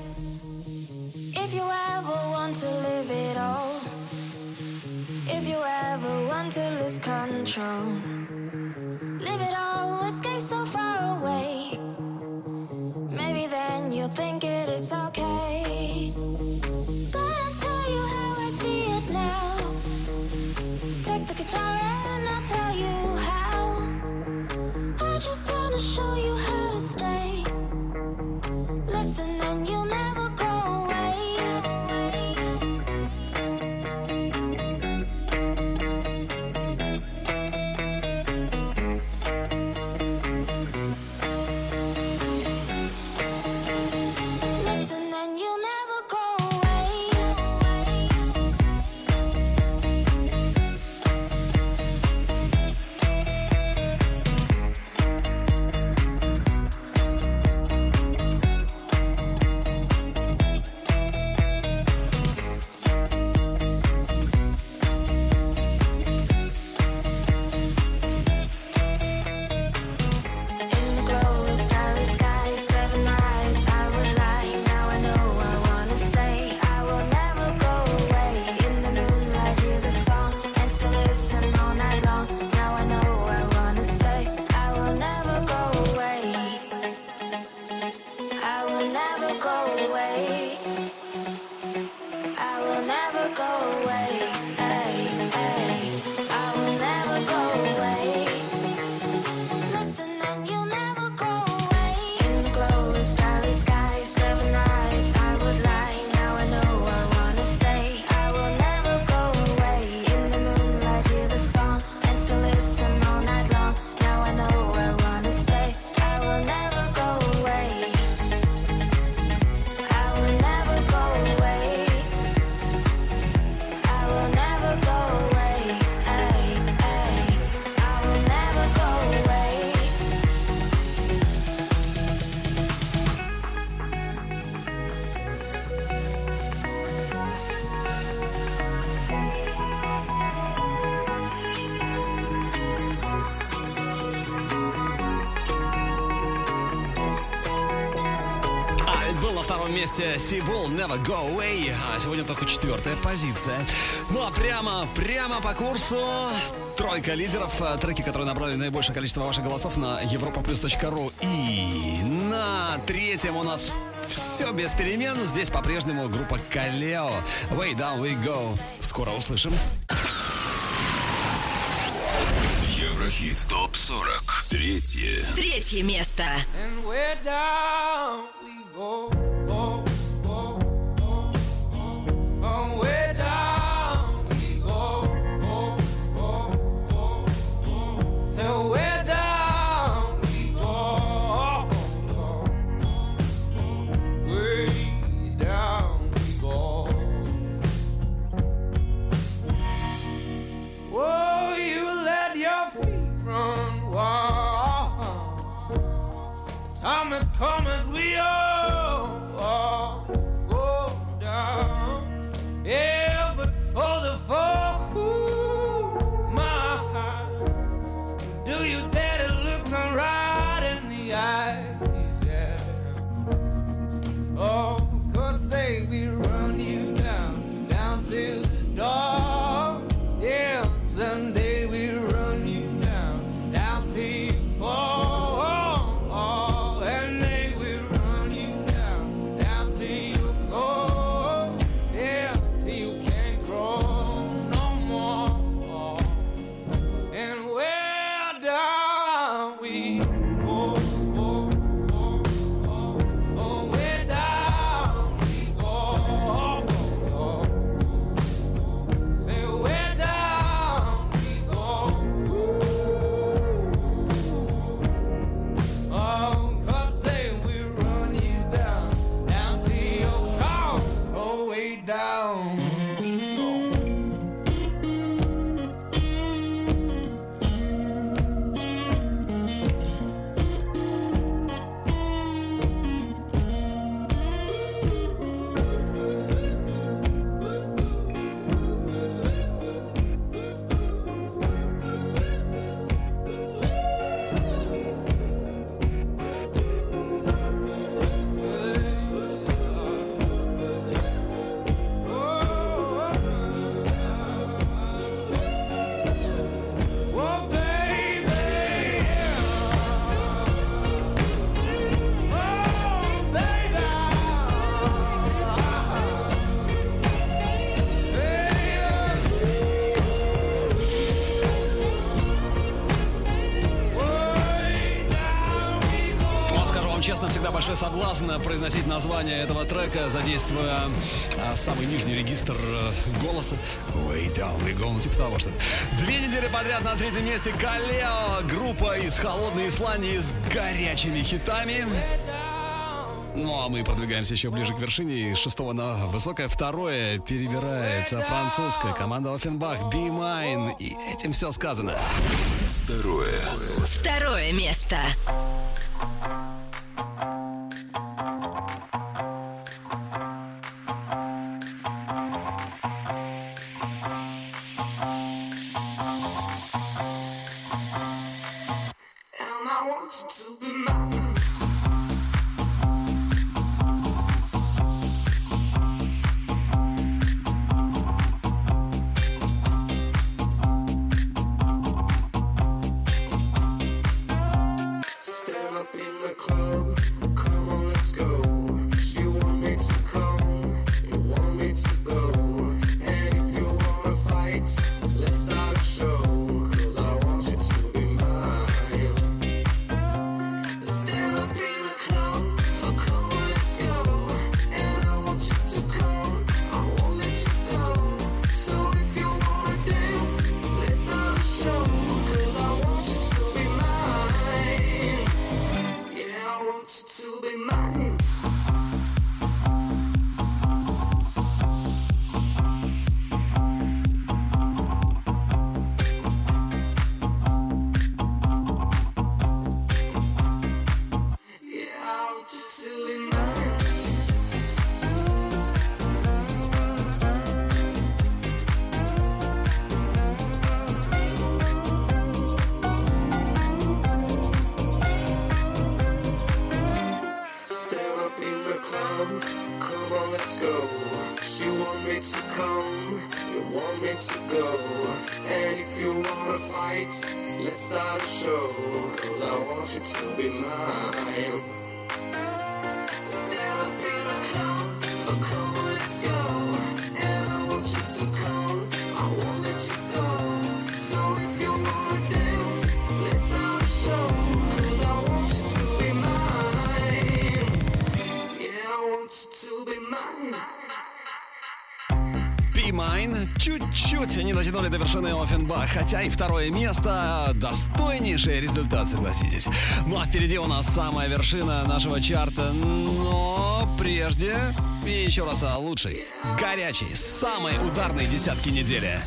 Never Go Away. А сегодня только четвертая позиция. Ну а прямо, прямо по курсу тройка лидеров. Э, треки, которые набрали наибольшее количество ваших голосов на europaplus.ru. И на третьем у нас все без перемен. Здесь по-прежнему группа Калео. Way down we go. Скоро услышим. Еврохит ТОП-40 Третье Третье место And we're down. музыка, задействуя а, самый нижний регистр э, голоса. Way down, we go, ну типа того, что. Две недели подряд на третьем месте Калео, группа из холодной Исландии с горячими хитами. Ну а мы подвигаемся еще ближе к вершине. Шестого на высокое второе перебирается французская команда Оффенбах Be Mine. И этим все сказано. Второе. Второе место. Дотянули до вершины Оффенбах, хотя и второе место достойнейший результат, согласитесь. Ну а впереди у нас самая вершина нашего чарта, но прежде и еще раз о лучшей, горячей, самой ударной десятки недели.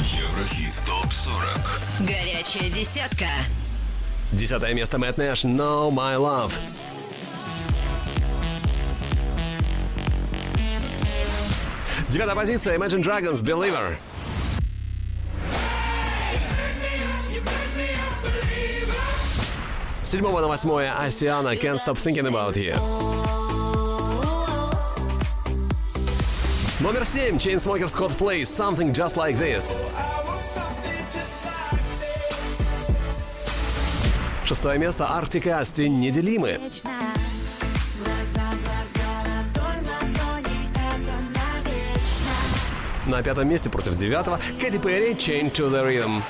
Еврохит ТОП-40 Горячая десятка. Десятое место Мэтт Нэш «No My Love». Девятая позиция Imagine Dragons «Believer». С седьмого на восьмое Асиана «Can't Stop Thinking About You». Номер семь Chainsmokers Coldplay «Something Just Like This». Шестое место Arctic Asti «Неделимы». На пятом месте против девятого Кэти Перри «Chain to the Rhythm».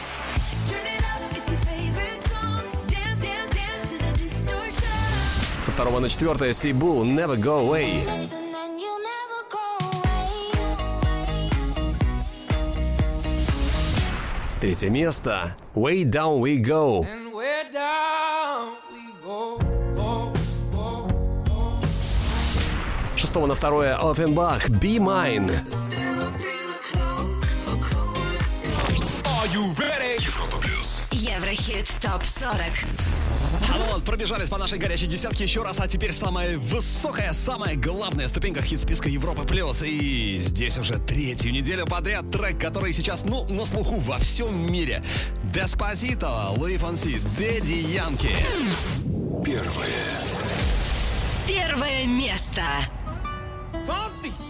Со второго на четвертое Сибу «Never Go Away». Третье место «Way Down We Go». And where down we go. Шестого на второе Offenbach «Be Mine». Are you ready? Европа Плюс Еврохит ТОП-40. А ну вот, пробежались по нашей горячей десятке еще раз, а теперь самая высокая, самая главная ступенька хит-списка Европа Плюс. И здесь уже третью неделю подряд трек, который сейчас, ну, на слуху во всем мире. Деспозито, Луи Фонси, Дэдди Янки. Первое Первое место. Fonzie.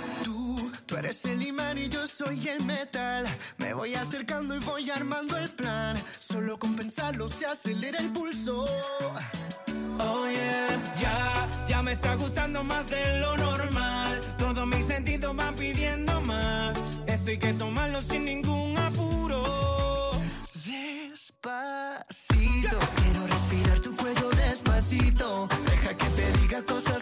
eres el imán y yo soy el metal. Me voy acercando y voy armando el plan. Solo con pensarlo se acelera el pulso. Oh yeah, ya, ya me está gustando más de lo normal. Todos mis sentidos van pidiendo más. Esto hay que tomarlo sin ningún apuro. Despacito, quiero respirar tu cuello despacito. Deja que te diga cosas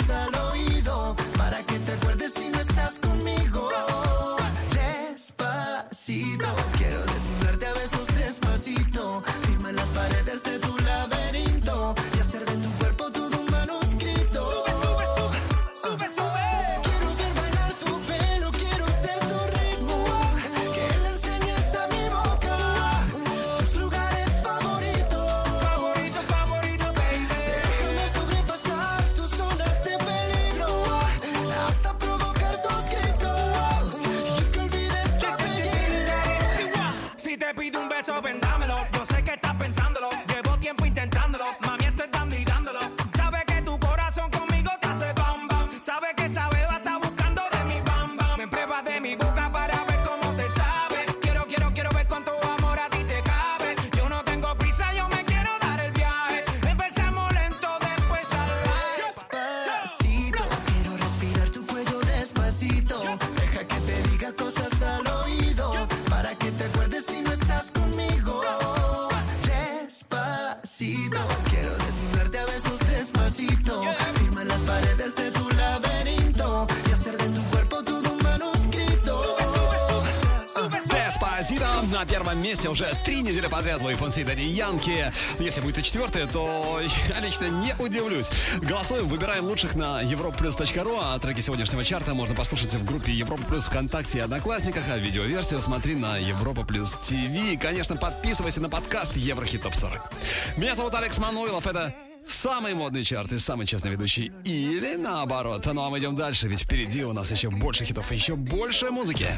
на первом месте уже три недели подряд Луи Фонси и Дади Янки. Если будет и четвертое, то я лично не удивлюсь. Голосуем, выбираем лучших на europlus.ru, а треки сегодняшнего чарта можно послушать в группе Европа Плюс ВКонтакте и Одноклассниках, а видеоверсию смотри на Европа Плюс ТВ. И, конечно, подписывайся на подкаст Еврохит Топ 40. Меня зовут Алекс Мануилов, это самый модный чарт и самый честный ведущий. Или наоборот. Ну а мы идем дальше, ведь впереди у нас еще больше хитов и еще больше музыки.